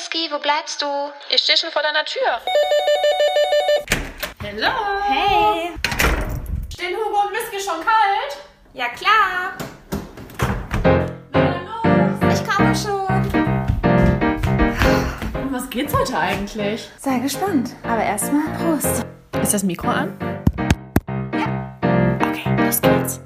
Whisky, wo bleibst du? Ich stehe schon vor deiner Tür. Hallo. Hey. Stehen Hugo und Whisky schon kalt? Ja, klar. Na. Ich komme schon. Um was geht's heute eigentlich? Sei gespannt. Aber erstmal Prost. Ist das Mikro an? Ja. Okay, los geht's.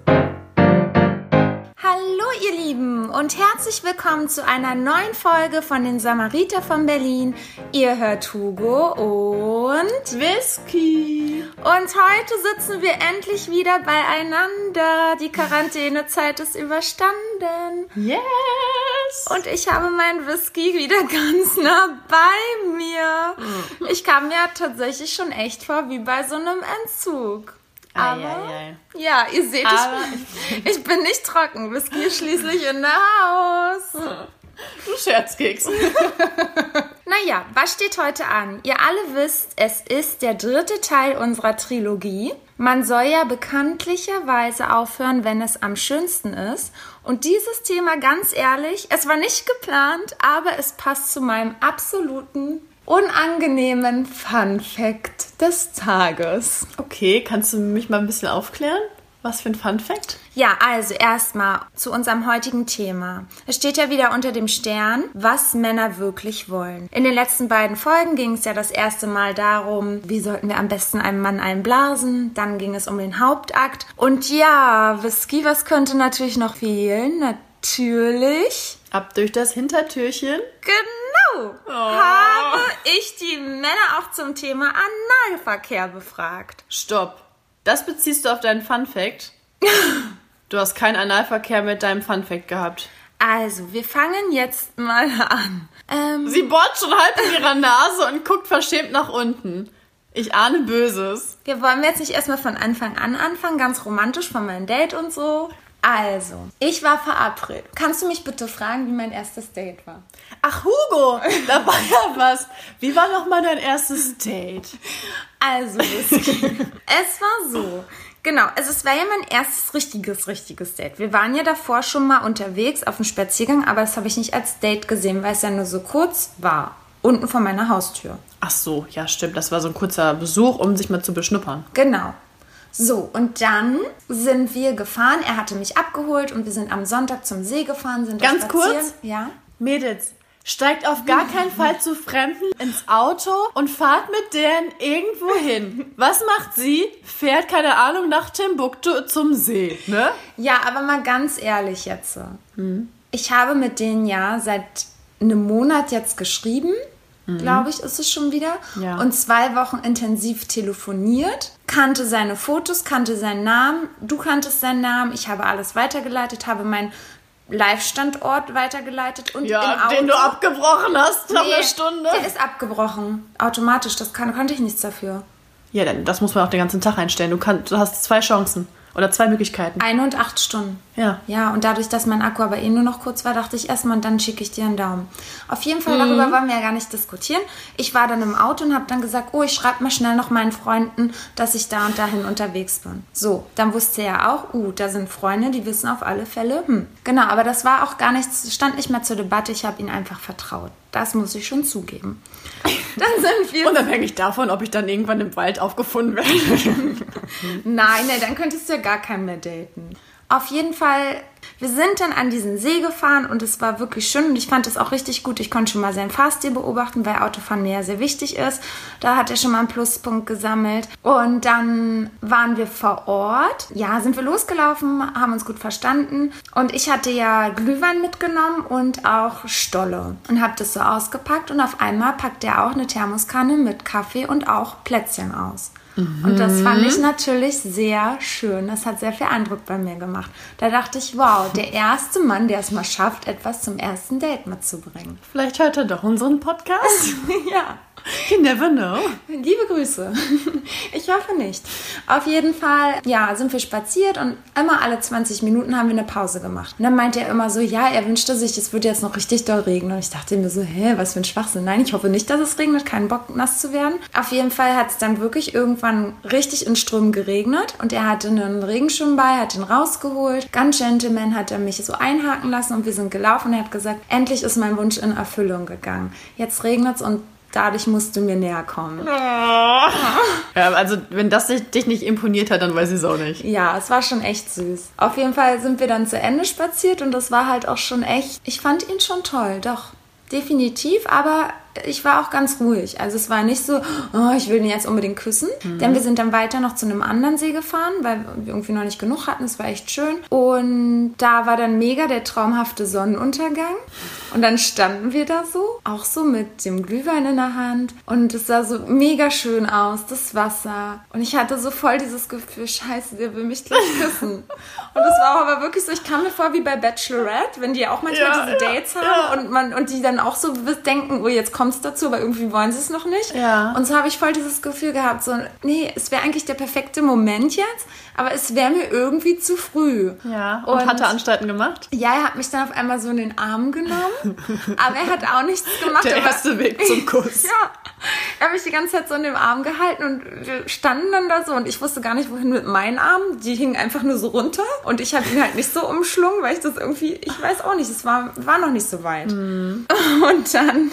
Hallo, ihr Lieben, und herzlich willkommen zu einer neuen Folge von den Samariter von Berlin. Ihr hört Hugo und. Whisky. Und heute sitzen wir endlich wieder beieinander. Die Quarantänezeit ist überstanden. Yes. Und ich habe meinen Whisky wieder ganz nah bei mir. Ich kam mir tatsächlich schon echt vor wie bei so einem Entzug. Aber Eieiei. ja, ihr seht, ich, ich bin nicht trocken. Whisky ist schließlich in der Haus. Du Scherzkeks. Naja, was steht heute an? Ihr alle wisst, es ist der dritte Teil unserer Trilogie. Man soll ja bekanntlicherweise aufhören, wenn es am schönsten ist. Und dieses Thema, ganz ehrlich, es war nicht geplant, aber es passt zu meinem absoluten unangenehmen Fun Fact des Tages. Okay, kannst du mich mal ein bisschen aufklären? Was für ein Fun Fact? Ja, also erstmal zu unserem heutigen Thema. Es steht ja wieder unter dem Stern, was Männer wirklich wollen. In den letzten beiden Folgen ging es ja das erste Mal darum, wie sollten wir am besten einem Mann einblasen. Dann ging es um den Hauptakt. Und ja, Whisky, was könnte natürlich noch fehlen? Natürlich. Ab durch das Hintertürchen. Genau. Habe ich die Männer auch zum Thema Analverkehr befragt. Stopp. Das beziehst du auf deinen Fun Fact? Du hast keinen Analverkehr mit deinem Fun Fact gehabt. Also, wir fangen jetzt mal an. Ähm, Sie bohrt schon halb in ihrer Nase und guckt verschämt nach unten. Ich ahne Böses. Wir wollen jetzt nicht erstmal von Anfang an anfangen, ganz romantisch von meinem Date und so. Also, ich war verabredet. Kannst du mich bitte fragen, wie mein erstes Date war? Ach, Hugo, da war ja was. Wie war noch mal dein erstes Date? Also, es war so. Genau, also es war ja mein erstes richtiges, richtiges Date. Wir waren ja davor schon mal unterwegs auf einem Spaziergang, aber das habe ich nicht als Date gesehen, weil es ja nur so kurz war. Unten vor meiner Haustür. Ach so, ja, stimmt. Das war so ein kurzer Besuch, um sich mal zu beschnuppern. Genau. So, und dann sind wir gefahren. Er hatte mich abgeholt und wir sind am Sonntag zum See gefahren. Sind Ganz kurz? Ja. Mädels, steigt auf gar keinen Fall zu Fremden ins Auto und fahrt mit denen irgendwo hin. Was macht sie? Fährt, keine Ahnung, nach Timbuktu zum See, ne? Ja, aber mal ganz ehrlich jetzt. Ich habe mit denen ja seit einem Monat jetzt geschrieben, glaube ich, ist es schon wieder. Ja. Und zwei Wochen intensiv telefoniert, kannte seine Fotos, kannte seinen Namen, du kanntest seinen Namen, ich habe alles weitergeleitet, habe meinen Live-Standort weitergeleitet und Ja, Auto. den du abgebrochen hast nach Nee, einer Stunde. Der ist abgebrochen. Automatisch. Das kann, konnte ich nichts dafür. Ja, dann, das muss man auch den ganzen Tag einstellen. Du, kannst, du hast zwei Chancen. Oder zwei Möglichkeiten. Eine und acht Stunden. Ja. Ja, und dadurch, dass mein Akku aber eh nur noch kurz war, dachte ich erstmal, und dann schicke ich dir einen Daumen. Auf jeden Fall, Mhm. darüber wollen wir ja gar nicht diskutieren. Ich war dann im Auto und habe dann gesagt, oh, ich schreibe mal schnell noch meinen Freunden, dass ich da und dahin unterwegs bin. So, dann wusste er auch, uh, da sind Freunde, die wissen auf alle Fälle, hm. Genau, aber das war auch gar nichts, stand nicht mehr zur Debatte, ich habe ihn einfach vertraut. Das muss ich schon zugeben. Dann sind wir Unabhängig davon, ob ich dann irgendwann im Wald aufgefunden werde. Nein, nein, dann könntest du ja gar keinen mehr daten. Auf jeden Fall, wir sind dann an diesen See gefahren und es war wirklich schön und ich fand es auch richtig gut. Ich konnte schon mal seinen Fahrstil beobachten, weil Autofahren mir ja sehr wichtig ist. Da hat er schon mal einen Pluspunkt gesammelt. Und dann waren wir vor Ort. Ja, sind wir losgelaufen, haben uns gut verstanden. Und ich hatte ja Glühwein mitgenommen und auch Stolle und habe das so ausgepackt und auf einmal packt er auch eine Thermoskanne mit Kaffee und auch Plätzchen aus. Und das fand ich natürlich sehr schön. Das hat sehr viel Eindruck bei mir gemacht. Da dachte ich, wow, der erste Mann, der es mal schafft, etwas zum ersten Date mitzubringen. Vielleicht hört er doch unseren Podcast. ja. You never know. Liebe Grüße. Ich hoffe nicht. Auf jeden Fall, ja, sind wir spaziert und immer alle 20 Minuten haben wir eine Pause gemacht. Und dann meinte er immer so, ja, er wünschte sich, es würde jetzt noch richtig doll regnen. Und ich dachte mir so, hä, was für ein Schwachsinn. Nein, ich hoffe nicht, dass es regnet, keinen Bock nass zu werden. Auf jeden Fall hat es dann wirklich irgendwann richtig in Strömen geregnet und er hatte einen Regenschirm bei, hat ihn rausgeholt. Ganz Gentleman hat er mich so einhaken lassen und wir sind gelaufen und er hat gesagt, endlich ist mein Wunsch in Erfüllung gegangen. Jetzt regnet es und dadurch musst du mir näher kommen. Ja, also wenn das dich, dich nicht imponiert hat, dann weiß ich es auch nicht. Ja, es war schon echt süß. Auf jeden Fall sind wir dann zu Ende spaziert und das war halt auch schon echt. Ich fand ihn schon toll, doch. Definitiv, aber ich war auch ganz ruhig. Also es war nicht so, oh, ich will ihn jetzt unbedingt küssen. Denn wir sind dann weiter noch zu einem anderen See gefahren, weil wir irgendwie noch nicht genug hatten. Es war echt schön. Und da war dann mega der traumhafte Sonnenuntergang. Und dann standen wir da so, auch so mit dem Glühwein in der Hand. Und es sah so mega schön aus, das Wasser. Und ich hatte so voll dieses Gefühl, scheiße, der will mich gleich küssen. Und es war aber wirklich so, ich kam mir vor wie bei Bachelorette, wenn die auch manchmal Ja, diese ja, Dates haben ja. und man und die dann auch so denken, oh, jetzt kommt es dazu, aber irgendwie wollen sie es noch nicht. Ja. Und so habe ich voll dieses Gefühl gehabt, so, nee, es wäre eigentlich der perfekte Moment jetzt, aber es wäre mir irgendwie zu früh. Ja. Und, hat er Anstalten gemacht? Ja, er hat mich dann auf einmal so in den Arm genommen, aber er hat auch nichts gemacht. Der aber, erste Weg zum Kuss. ja, er hat mich die ganze Zeit so in dem Arm gehalten und wir standen dann da so und ich wusste gar nicht, wohin mit meinen Armen. Die hingen einfach nur so runter und ich habe ihn halt nicht so umschlungen, weil ich das irgendwie, ich weiß auch nicht, es war, war noch nicht so weit. Und dann,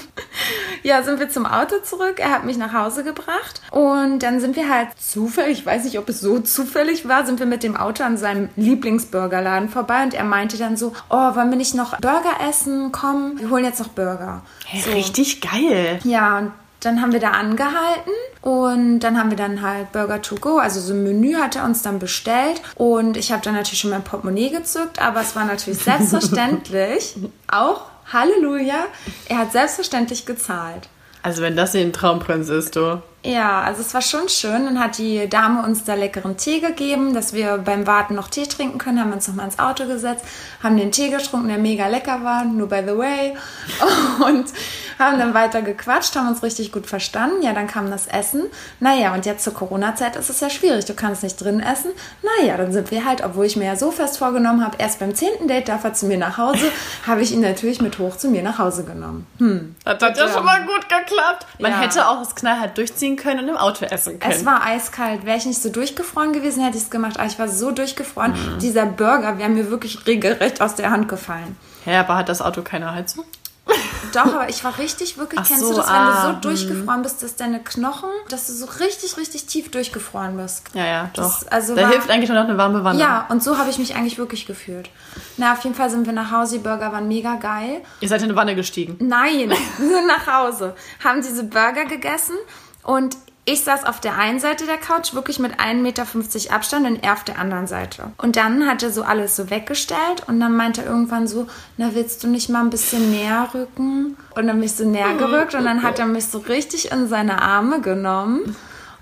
ja, sind wir zum Auto zurück. Er hat mich nach Hause gebracht und dann sind wir halt zufällig, ich weiß nicht, ob es so zufällig war, sind wir mit dem Auto an seinem Lieblingsburgerladen vorbei und er meinte dann so, oh, wollen wir nicht noch Burger essen? Komm, wir holen jetzt noch Burger. Hey, so. Richtig geil. Ja, und dann haben wir da angehalten und dann haben wir dann halt Burger to go, also so ein Menü hat er uns dann bestellt und ich habe dann natürlich schon mein Portemonnaie gezückt, aber es war natürlich selbstverständlich auch, Halleluja, er hat selbstverständlich gezahlt. Also wenn das hier ein Traumprinz ist, du. Ja, also es war schon schön. Dann hat die Dame uns da leckeren Tee gegeben, dass wir beim Warten noch Tee trinken können. Haben uns nochmal ins Auto gesetzt, haben den Tee getrunken, der mega lecker war, nur by the way. Und haben dann weiter gequatscht, haben uns richtig gut verstanden. Ja, dann kam das Essen. Naja, und jetzt zur Corona-Zeit ist es ja schwierig. Du kannst nicht drin essen. Naja, dann sind wir halt, obwohl ich mir ja so fest vorgenommen habe, erst beim zehnten Date darf er zu mir nach Hause, habe ich ihn natürlich mit hoch zu mir nach Hause genommen. Hm. Das hat ja schon mal gut geklappt. Man Ja. hätte auch das knallhart durchziehen können und im Auto essen können. Es war eiskalt. Wäre ich nicht so durchgefroren gewesen, hätte ich es gemacht. Aber ich war so durchgefroren. Mhm. Dieser Burger wäre mir wirklich regelrecht aus der Hand gefallen. Hä, aber hat das Auto keine Heizung? Doch, aber ich war richtig, wirklich, Ach kennst so, du das, wenn ah, du so durchgefroren bist, dass deine Knochen, dass du so richtig, richtig tief durchgefroren bist. Ja, ja, doch. Das- also da war- hilft eigentlich nur noch eine warme Wanne. Ja, und so habe ich mich eigentlich wirklich gefühlt. Na, auf jeden Fall sind wir nach Hause. Die Burger waren mega geil. Ihr seid in eine Wanne gestiegen. Nein, wir sind nach Hause. Haben diese Burger gegessen und ich saß auf der einen Seite der Couch, wirklich mit 1,50 Meter Abstand und er auf der anderen Seite. Und dann hat er so alles so weggestellt und dann meinte er irgendwann so, na willst du nicht mal ein bisschen näher rücken? Und dann bin ich so näher gerückt und dann hat er mich so richtig in seine Arme genommen.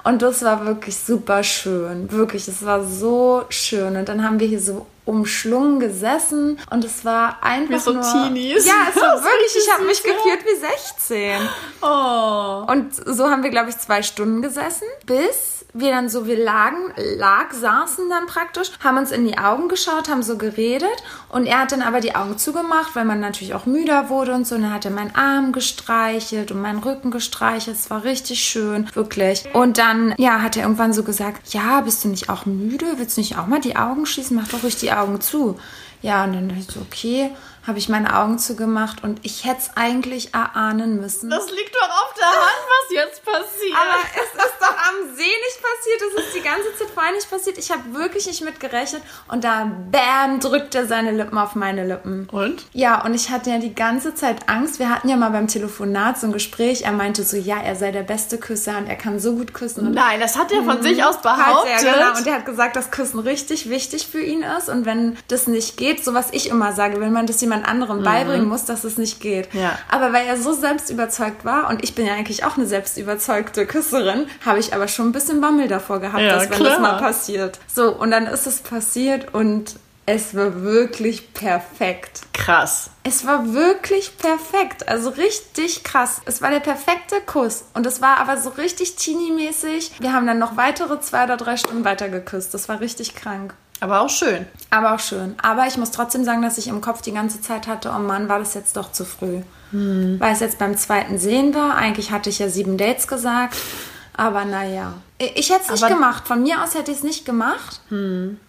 Und das war wirklich super schön. Wirklich, es war so schön. Und dann haben wir hier so umschlungen gesessen und es war einfach Wie so nur... Teenies. Ja, es war wirklich, ich habe mich gefühlt wie 16. Oh. Und so haben wir, glaube ich, zwei Stunden gesessen, bis wir dann so, wir lagen, lag, saßen dann praktisch, haben uns in die Augen geschaut, haben so geredet und er hat dann aber die Augen zugemacht, weil man natürlich auch müder wurde und so. Und er meinen Arm gestreichelt und meinen Rücken gestreichelt. Es war richtig schön, wirklich. Und dann, ja, hat er irgendwann so gesagt, ja, bist du nicht auch müde? Willst du nicht auch mal die Augen schließen? Mach doch ruhig die Augen zu. Ja, und dann dachte ich so, okay, habe ich meine Augen zugemacht und ich hätte es eigentlich erahnen müssen. Das liegt doch auf der Hand, was jetzt passiert. Aber es ist doch am See nicht passiert. Es ist die ganze Zeit vorher nicht passiert. Ich habe wirklich nicht mit gerechnet. Und da, bam, drückt er seine Lippen auf meine Lippen. Und? Ja, und ich hatte ja die ganze Zeit Angst. Wir hatten ja mal beim Telefonat so ein Gespräch. Er meinte so, ja, er sei der beste Küsser und er kann so gut küssen. Nein, das hat er von sich aus behauptet. er, genau. Und er hat gesagt, dass Küssen richtig wichtig für ihn ist. Und wenn das nicht geht, so was ich immer sage, wenn man das jemand anderem beibringen muss, dass es nicht geht. Ja. Aber weil er so selbst überzeugt war, und ich bin ja eigentlich auch eine selbst überzeugte Küsserin, habe ich aber schon ein bisschen Bammel davor gehabt, Ja, dass wenn klar. das mal passiert. So, und dann ist es passiert und Es war wirklich perfekt. Krass. Es war wirklich perfekt. Also richtig krass. Es war der perfekte Kuss. Und es war aber so richtig teenie-mäßig. Wir haben dann noch weitere zwei oder drei Stunden weiter geküsst. Das war richtig krank. Aber auch schön. Aber auch schön. Aber ich muss trotzdem sagen, dass ich im Kopf die ganze Zeit hatte, oh Mann, war das jetzt doch zu früh. Weil es jetzt beim zweiten Sehen war. Eigentlich hatte ich ja sieben Dates gesagt. Aber naja. Ich hätte es nicht gemacht. Von mir aus hätte ich es nicht gemacht.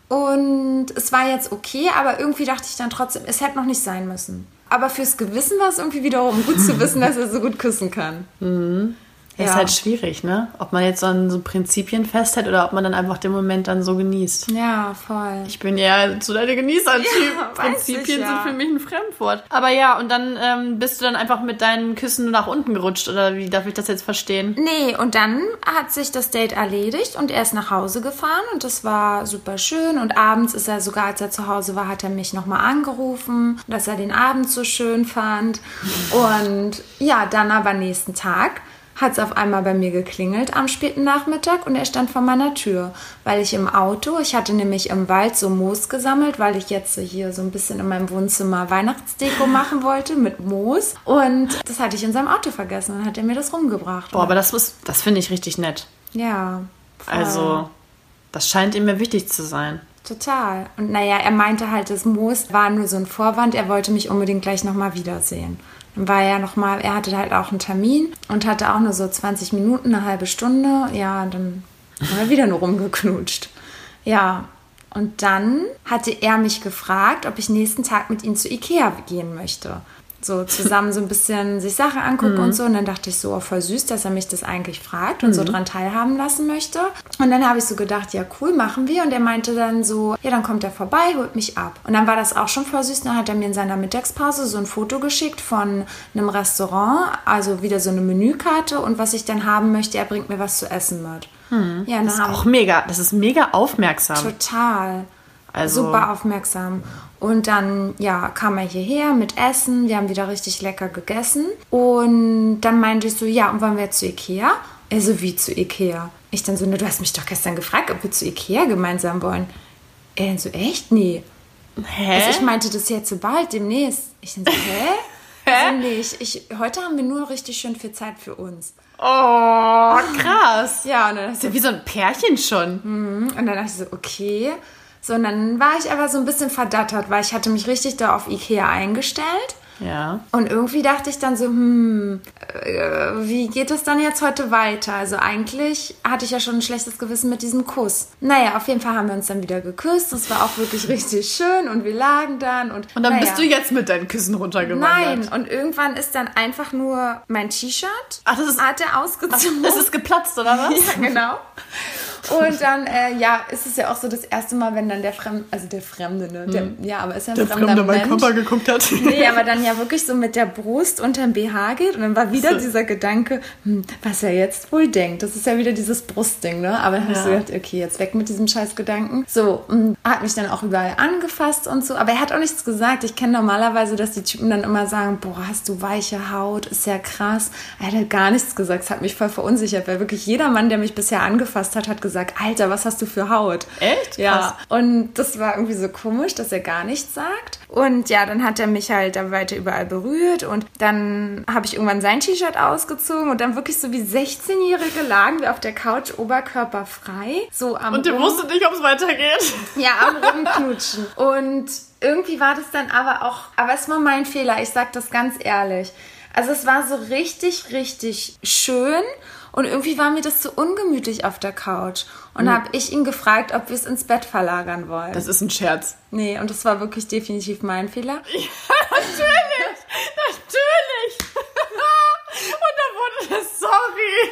Und es war jetzt okay, aber irgendwie dachte ich dann trotzdem, es hätte noch nicht sein müssen. Aber fürs Gewissen war es irgendwie wiederum gut zu wissen, dass er so gut küssen kann. Ja. Ist halt schwierig, ne? Ob man jetzt so an so Prinzipien festhält oder ob man dann einfach den Moment dann so genießt. Ja, voll. Ich bin ja so der Genießer-Typ. Ja, Prinzipien ich, ja. sind für mich ein Fremdwort. Aber ja, und dann ähm, bist du dann einfach mit deinen Küssen nach unten gerutscht, oder wie darf ich das jetzt verstehen? Nee, und dann hat sich das Date erledigt und er ist nach Hause gefahren und das war super schön. Und abends ist er sogar, als er zu Hause war, hat er mich nochmal angerufen, dass er den Abend so schön fand. Und ja, dann aber nächsten Tag hat es auf einmal bei mir geklingelt am späten Nachmittag und er stand vor meiner Tür, weil ich im Auto, ich hatte nämlich im Wald so Moos gesammelt, weil ich jetzt so hier so ein bisschen in meinem Wohnzimmer Weihnachtsdeko machen wollte mit Moos und das hatte ich in seinem Auto vergessen und hat er mir das rumgebracht. Boah, aber das, das finde ich richtig nett. Ja. voll. Also, das scheint ihm mir wichtig zu sein. Total. Und naja, er meinte halt, das Moos war nur so ein Vorwand. Er wollte mich unbedingt gleich nochmal wiedersehen. War er nochmal, er hatte halt auch einen Termin und hatte auch nur so 20 Minuten, eine halbe Stunde. Ja, dann haben wir wieder nur rumgeknutscht. Ja. Und dann hatte er mich gefragt, ob ich nächsten Tag mit ihm zu Ikea gehen möchte. So zusammen so ein bisschen sich Sachen angucken und so. Und dann dachte ich so, oh, voll süß, dass er mich das eigentlich fragt und so dran teilhaben lassen möchte. Und dann habe ich so gedacht, ja cool, machen wir. Und er meinte dann so, ja, dann kommt er vorbei, holt mich ab. Und dann war das auch schon voll süß. Dann hat er mir in seiner Mittagspause so ein Foto geschickt von einem Restaurant, also wieder so eine Menükarte und was ich dann haben möchte, er bringt mir was zu essen mit. Ja, dann Das ist auch mega, das ist mega aufmerksam. Total. Also- Super aufmerksam. Und dann, ja, kam er hierher mit Essen. Wir haben wieder richtig lecker gegessen. Und dann meinte ich so, ja, und wollen wir jetzt zu Ikea? Er so, wie zu Ikea? Ich dann so, ne, du hast mich doch gestern gefragt, ob wir zu Ikea gemeinsam wollen. Er dann so, echt? Nee. Hä? Also ich meinte das jetzt so bald, demnächst. Ich dann so, hä? Also nee, ich, ich, heute haben wir nur richtig schön viel Zeit für uns. oh, krass. Ja, und dann Das ist ja wie so ein Pärchen schon. Und dann dachte ich so, okay. So, und dann war ich aber so ein bisschen verdattert, weil ich hatte mich richtig da auf Ikea eingestellt. Ja. Und irgendwie dachte ich dann so, hm, äh, wie geht es dann jetzt heute weiter? Also eigentlich hatte ich ja schon ein schlechtes Gewissen mit diesem Kuss. Naja, auf jeden Fall haben wir uns dann wieder geküsst. Das war auch wirklich richtig schön und wir lagen dann. Und, Und dann naja. bist du jetzt mit deinen Küssen runtergewandert. Nein, und irgendwann ist dann einfach nur mein T-Shirt. Ach, das ist- Hat er ausgezogen. Es ist geplatzt, oder was? Ja, genau. Und dann, äh, ja, ist es ja auch so das erste Mal, wenn dann der Fremde, also der Fremde, ne? Der, Ja, aber ist ja ein Der fremder Fremde meinen Mensch. Körper geguckt hat. Nee, aber dann ja wirklich so mit der Brust unter dem BH geht und dann war wieder dieser Gedanke, hm, was er jetzt wohl denkt. Das ist ja wieder dieses Brustding, ne? Aber dann habe ich so Ja. gedacht, okay, jetzt weg mit diesem scheiß Gedanken. So, und hat mich dann auch überall angefasst und so. Aber er hat auch nichts gesagt. Ich kenne normalerweise, dass die Typen dann immer sagen, boah, hast du weiche Haut, ist ja krass. Er hat gar nichts gesagt. Das hat mich voll verunsichert, weil wirklich jeder Mann, der mich bisher angefasst hat, hat gesagt, Alter, was hast du für Haut? Echt? Ja. Krass. Und das war irgendwie so komisch, dass er gar nichts sagt. Und ja, dann hat er mich halt da weiter überall berührt und dann habe ich irgendwann sein T-Shirt ausgezogen und dann wirklich so wie 16-Jährige lagen wir auf der Couch oberkörperfrei, so am Und du Rum- wusstest nicht, ob es weitergeht. ja, am Rumknutschen. Und irgendwie war das dann aber auch, aber es war mein Fehler, ich sag das ganz ehrlich. Also es war so richtig, richtig schön und irgendwie war mir das so ungemütlich auf der Couch. Und habe ich ihn gefragt, ob wir es ins Bett verlagern wollen. Das ist ein Scherz. nee, und das war wirklich definitiv mein Fehler. Natürlich! Natürlich! Und dann wurde das sorry.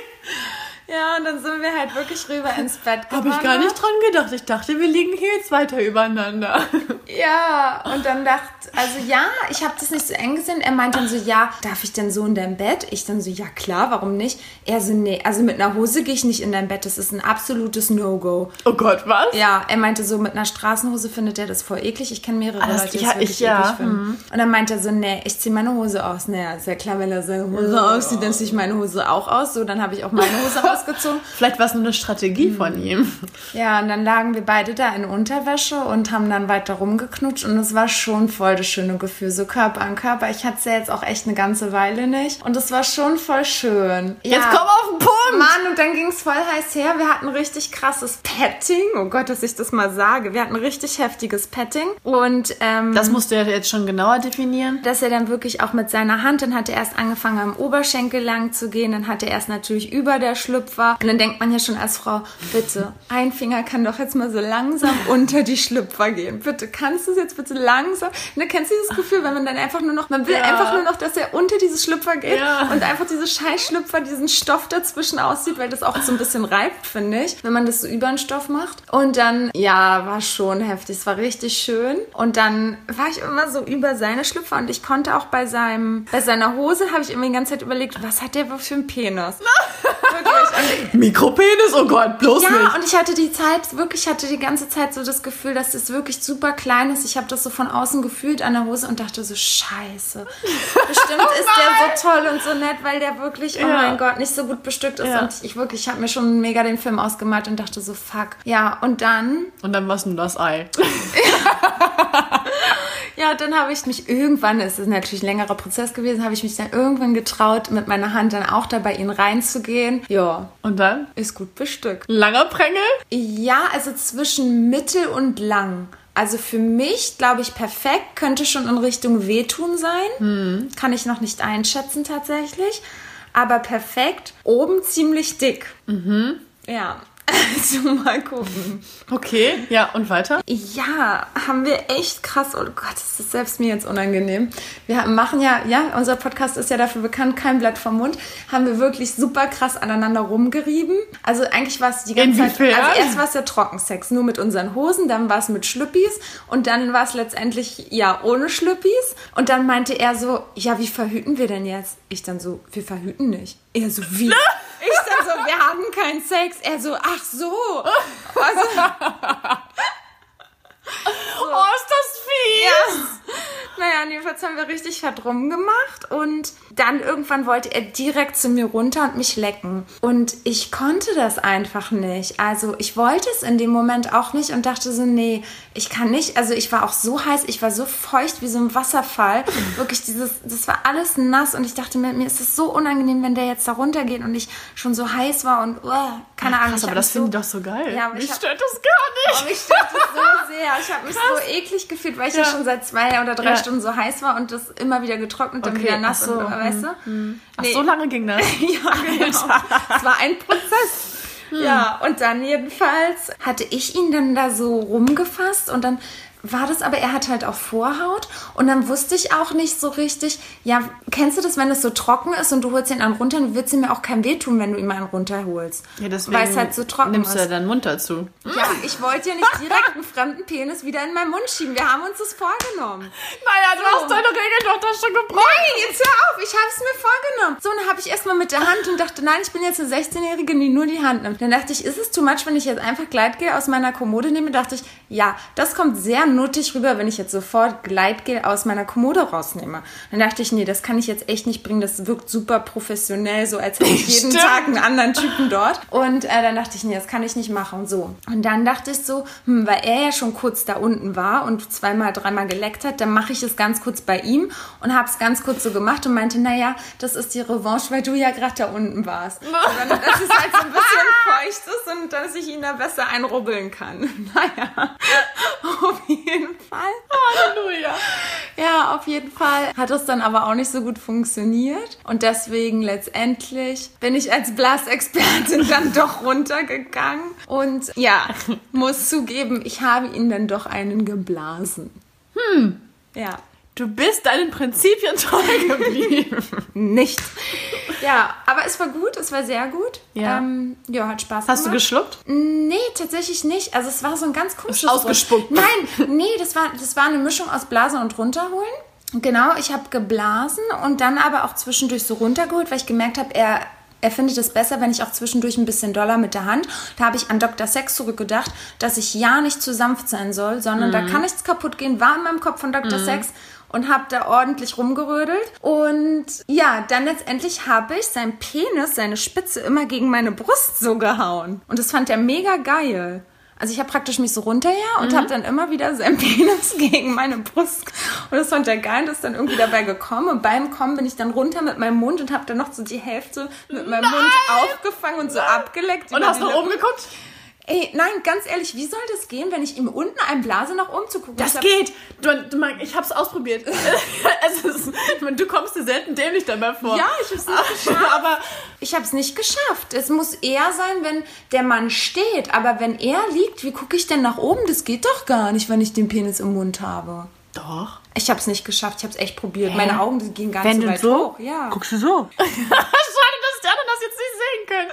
Ja, und dann sind wir halt wirklich rüber ins Bett Habe ich gar nicht dran gedacht. Ich dachte, wir liegen hier jetzt weiter übereinander. Ja, und dann dachte, also ja, ich habe das nicht so eng gesehen. Er meinte dann so, ja, darf ich denn so in dein Bett? Ich dann so, ja klar, warum nicht? Er so, nee, also mit einer Hose gehe ich nicht in dein Bett. Das ist ein absolutes No-Go. Oh Gott, was? Ja, er meinte so, mit einer Straßenhose findet er das voll eklig. Ich kenne mehrere das- Leute, die ja, das wirklich ich- ja, eklig finden. Und dann meinte er so, nee, ich ziehe meine Hose aus. Naja, ist ja klar, wenn er seine Hose auszieht, dann ziehe ich meine Hose auch aus. So, dann habe ich auch meine Hose ausgezogen. Vielleicht war es nur eine Strategie von ihm. Ja, und dann lagen wir beide da in Unterwäsche und haben dann weiter rumgeknutscht und es war schon voll das schöne Gefühl, so Körper an Körper. Ich hatte es ja jetzt auch echt eine ganze Weile nicht und es war schon voll schön. Jetzt ja. komm auf den Punkt! Mann, und dann ging es voll heiß her. Wir hatten richtig krasses Petting. Oh Gott, dass ich das mal sage. Wir hatten richtig heftiges Petting. Und ähm, Das musst du ja jetzt schon genauer definieren. dass er dann wirklich auch mit seiner Hand, dann hat er erst angefangen am Oberschenkel lang zu gehen, dann hat er erst natürlich über der Schlüpfer. Und dann denkt man ja schon als Frau, bitte, ein Finger kann doch jetzt mal so langsam unter die Schlüpfer gehen. Bitte, kannst du es jetzt bitte langsam? Und dann kennst du dieses Gefühl, wenn man dann einfach nur noch, man will Ja. einfach nur noch, dass er unter dieses Schlüpfer geht Ja. und einfach diese Scheißschlüpfer, diesen Stoff dazwischen aussieht, weil das auch so ein bisschen reibt, finde ich, wenn man das so über den Stoff macht. Und dann, ja, war schon heftig. Es war richtig schön. Und dann war ich immer so über seine Schlüpfer und ich konnte auch bei seinem, bei seiner Hose habe ich immer die ganze Zeit überlegt, was hat der wohl für einen Penis? Mikropenis, oh Gott, bloß ja, nicht. und ich hatte die Zeit, wirklich, ich hatte die ganze Zeit so das Gefühl, dass es wirklich super klein ist. Ich habe das so von außen gefühlt an der Hose und dachte so, scheiße. Bestimmt ist der so toll und so nett, weil der wirklich, oh Ja. mein Gott, nicht so gut bestückt ist. Ja. Und ich wirklich, ich habe mir schon mega den Film ausgemalt und dachte so, fuck. Ja, und dann Und dann war's nur das Ei. Ja, dann habe ich mich irgendwann, es ist natürlich ein längerer Prozess gewesen, habe ich mich dann irgendwann getraut, mit meiner Hand dann auch da bei ihn reinzugehen. Ja, Und dann? ist gut bestückt. Langer Prängel? Ja, also zwischen mittel und lang. Also für mich, glaube ich, perfekt. Könnte schon in Richtung wehtun sein. Kann ich noch nicht einschätzen tatsächlich. Aber perfekt. Oben ziemlich dick. Ja. Also mal gucken. Okay, ja, und weiter? Ja, haben wir echt krass. Oh Gott, das ist selbst mir jetzt unangenehm. Wir machen ja, ja, unser Podcast ist ja dafür bekannt, kein Blatt vom Mund. Haben wir wirklich super krass aneinander rumgerieben. Also eigentlich war es die ganze Inwiefern? Zeit. Also erst war es ja Trockensex, nur mit unseren Hosen, dann war es mit Schlüppis und dann war es letztendlich ja ohne Schlüppis. Und dann meinte er so, ja, wie verhüten wir denn jetzt? Ich dann so, wir verhüten nicht. Er so, wie? Ich dann so, wir haben keinen Sex. Er so, ach so. Also, Oh, ist das fies! Naja, jedenfalls haben wir richtig fett rumgemacht und dann irgendwann wollte er direkt zu mir runter und mich lecken. Und ich konnte das einfach nicht. Also ich wollte es in dem Moment auch nicht und dachte so, nee, ich kann nicht. Also ich war auch so heiß, ich war so feucht wie so ein Wasserfall. Wirklich dieses, das war alles nass und ich dachte mir, mir ist es so unangenehm, wenn der jetzt da runtergeht und ich schon so heiß war und uh, keine Ahnung. Krass, aber das finde ich doch so geil. Ja, Mich ich hab- stört das gar Oh, nicht. mich stört das so sehr. Ich habe mich so eklig gefühlt, weil ich ja. Ja. schon seit zwei oder drei Ja. Stunden so heiß war und das immer wieder getrocknet und Okay, wieder nass ach so, und weißt du? Ach, Nee. so lange ging das? Ja, genau. Es war ein Prozess. Ja, und dann jedenfalls hatte ich ihn dann da so rumgefasst und dann war das aber, er hat halt auch Vorhaut und dann wusste ich auch nicht so richtig, ja, kennst du das, wenn es so trocken ist und du holst ihn einen runter, dann wird es ihm ja auch kein wehtun, wenn du ihm einen runterholst. Ja, deswegen weil es halt so trocken nimmst ist. du ja deinen Mund dazu. Ja, ich wollte ja nicht direkt einen fremden Penis wieder in meinen Mund schieben. Wir haben uns das vorgenommen. Naja, du hast deine Regeln doch da schon gebrochen. Nein, jetzt hör auf, ich habe es mir vorgenommen. So, dann habe ich erstmal mit der Hand und dachte, nein, ich bin jetzt eine 16-Jährige, die nur die Hand nimmt. Dann dachte ich, ist es too much, wenn ich jetzt einfach Gleitgel aus meiner Kommode nehme? Dachte ich, ja, das kommt sehr nuttig rüber, wenn ich jetzt sofort Gleitgel aus meiner Kommode rausnehme. Dann dachte ich, nee, das kann ich jetzt echt nicht bringen. Das wirkt super professionell, so als hätte ich jeden Stimmt. Tag einen anderen Typen dort. Und äh, dann dachte ich, nee, das kann ich nicht machen. So. Und dann dachte ich so, hm, weil er ja schon kurz da unten war und zweimal, dreimal geleckt hat, dann mache ich es ganz kurz bei ihm und habe es ganz kurz so gemacht und meinte, naja, das ist die Revanche, weil du ja gerade da unten warst. Dann, dass es halt so ein bisschen feucht ist und dass ich ihn da besser einrubbeln kann. Naja, auf jeden Fall. Halleluja. Ja, auf jeden Fall hat es dann aber auch nicht so gut funktioniert. Und deswegen letztendlich bin ich als Blasexpertin dann doch runtergegangen. Und ja, muss zugeben, ich habe ihn dann doch einen geblasen. Hm. Ja. Du bist deinen Prinzipien treu geblieben. Nicht. Ja, aber es war gut, es war sehr gut. Ja. ähm, ja hat Spaß Hast du gemacht. geschluckt? Nee, tatsächlich nicht. Also es war so ein ganz komisches ausgespuckt. Nein, nee, das war, das war eine Mischung aus Blasen und runterholen. Genau, ich habe geblasen und dann aber auch zwischendurch so runtergeholt, weil ich gemerkt habe, er, er findet es besser, wenn ich auch zwischendurch ein bisschen doller mit der Hand. Da habe ich an Dr. Sex zurückgedacht, dass ich ja nicht zu sanft sein soll, sondern da kann nichts kaputt gehen. War in meinem Kopf von Dr. Sex und habe da ordentlich rumgerödelt. Und ja, dann letztendlich habe ich seinen Penis, seine Spitze immer gegen meine Brust so gehauen. Und das fand er mega geil. Also ich habe praktisch mich so runter ja und habe dann immer wieder sein Penis gegen meine Brust. Und das fand er geil und ist dann irgendwie dabei gekommen. Und beim Kommen bin ich dann runter mit meinem Mund und habe dann noch so die Hälfte mit meinem Mund aufgefangen und so abgeleckt. Und hast Lippen. oben geguckt? Ey, nein, ganz ehrlich, wie soll das gehen, wenn ich ihm unten einblase, nach oben zu gucken? Das hab- geht. Du, du, ich hab's ausprobiert. es ist, du kommst dir selten dämlich dabei vor. Ja, ich hab's nicht geschafft. Aber Ich habe es nicht geschafft. Es muss eher sein, wenn der Mann steht. Aber wenn er liegt, wie gucke ich denn nach oben? Das geht doch gar nicht, wenn ich den Penis im Mund habe. doch. Ich habe es nicht geschafft. Ich habe es echt probiert. Meine Augen die gehen gar Wenn nicht du so weit so hoch. Ja. guckst du so. Schade, dass die anderen das jetzt nicht sehen können.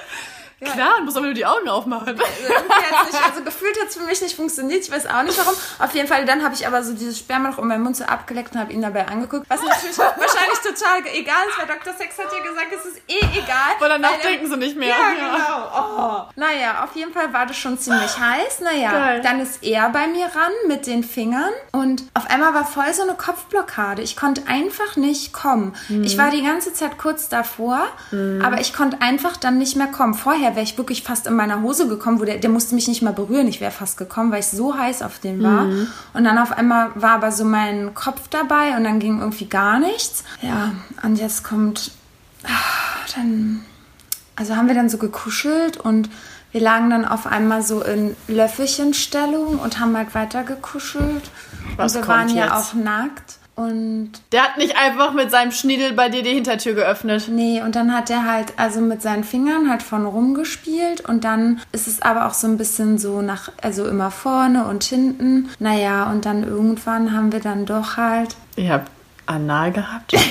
Klar, du musst aber nur die Augen aufmachen. Hat's nicht, also gefühlt hat es für mich nicht funktioniert. Ich weiß auch nicht warum. Auf jeden Fall, dann habe ich aber so dieses Sperma noch um meinen Mund so abgeleckt und habe ihn dabei angeguckt. Was natürlich wahrscheinlich total egal ist, weil Dr. Sex hat ja gesagt, es ist eh egal. Weil danach er- denken sie nicht mehr. Ja, genau. Oh. Naja, auf jeden Fall war das schon ziemlich heiß. Naja, Geil. dann ist er bei mir ran mit den Fingern und auf einmal war voll so eine Kopfblockade. Ich konnte einfach nicht kommen. Ich war die ganze Zeit kurz davor, aber ich konnte einfach dann nicht mehr kommen. Vorher wäre ich wirklich fast in meiner Hose gekommen, wo der, der musste mich nicht mal berühren. Ich wäre fast gekommen, weil ich so heiß auf den war. Und dann auf einmal war aber so mein Kopf dabei und dann ging irgendwie gar nichts. Ja, und jetzt kommt dann, also haben wir dann so gekuschelt und wir lagen dann auf einmal so in Löffelchenstellung und haben halt weiter gekuschelt. Was und wir kommt waren ja jetzt? auch nackt. Und Der hat nicht einfach mit seinem Schniedel bei dir die Hintertür geöffnet. nee, und dann hat er halt also mit seinen Fingern halt von rumgespielt und dann ist es aber auch so ein bisschen so nach, also immer vorne und hinten. Naja, und dann irgendwann haben wir dann doch halt. Ihr habt Anal gehabt?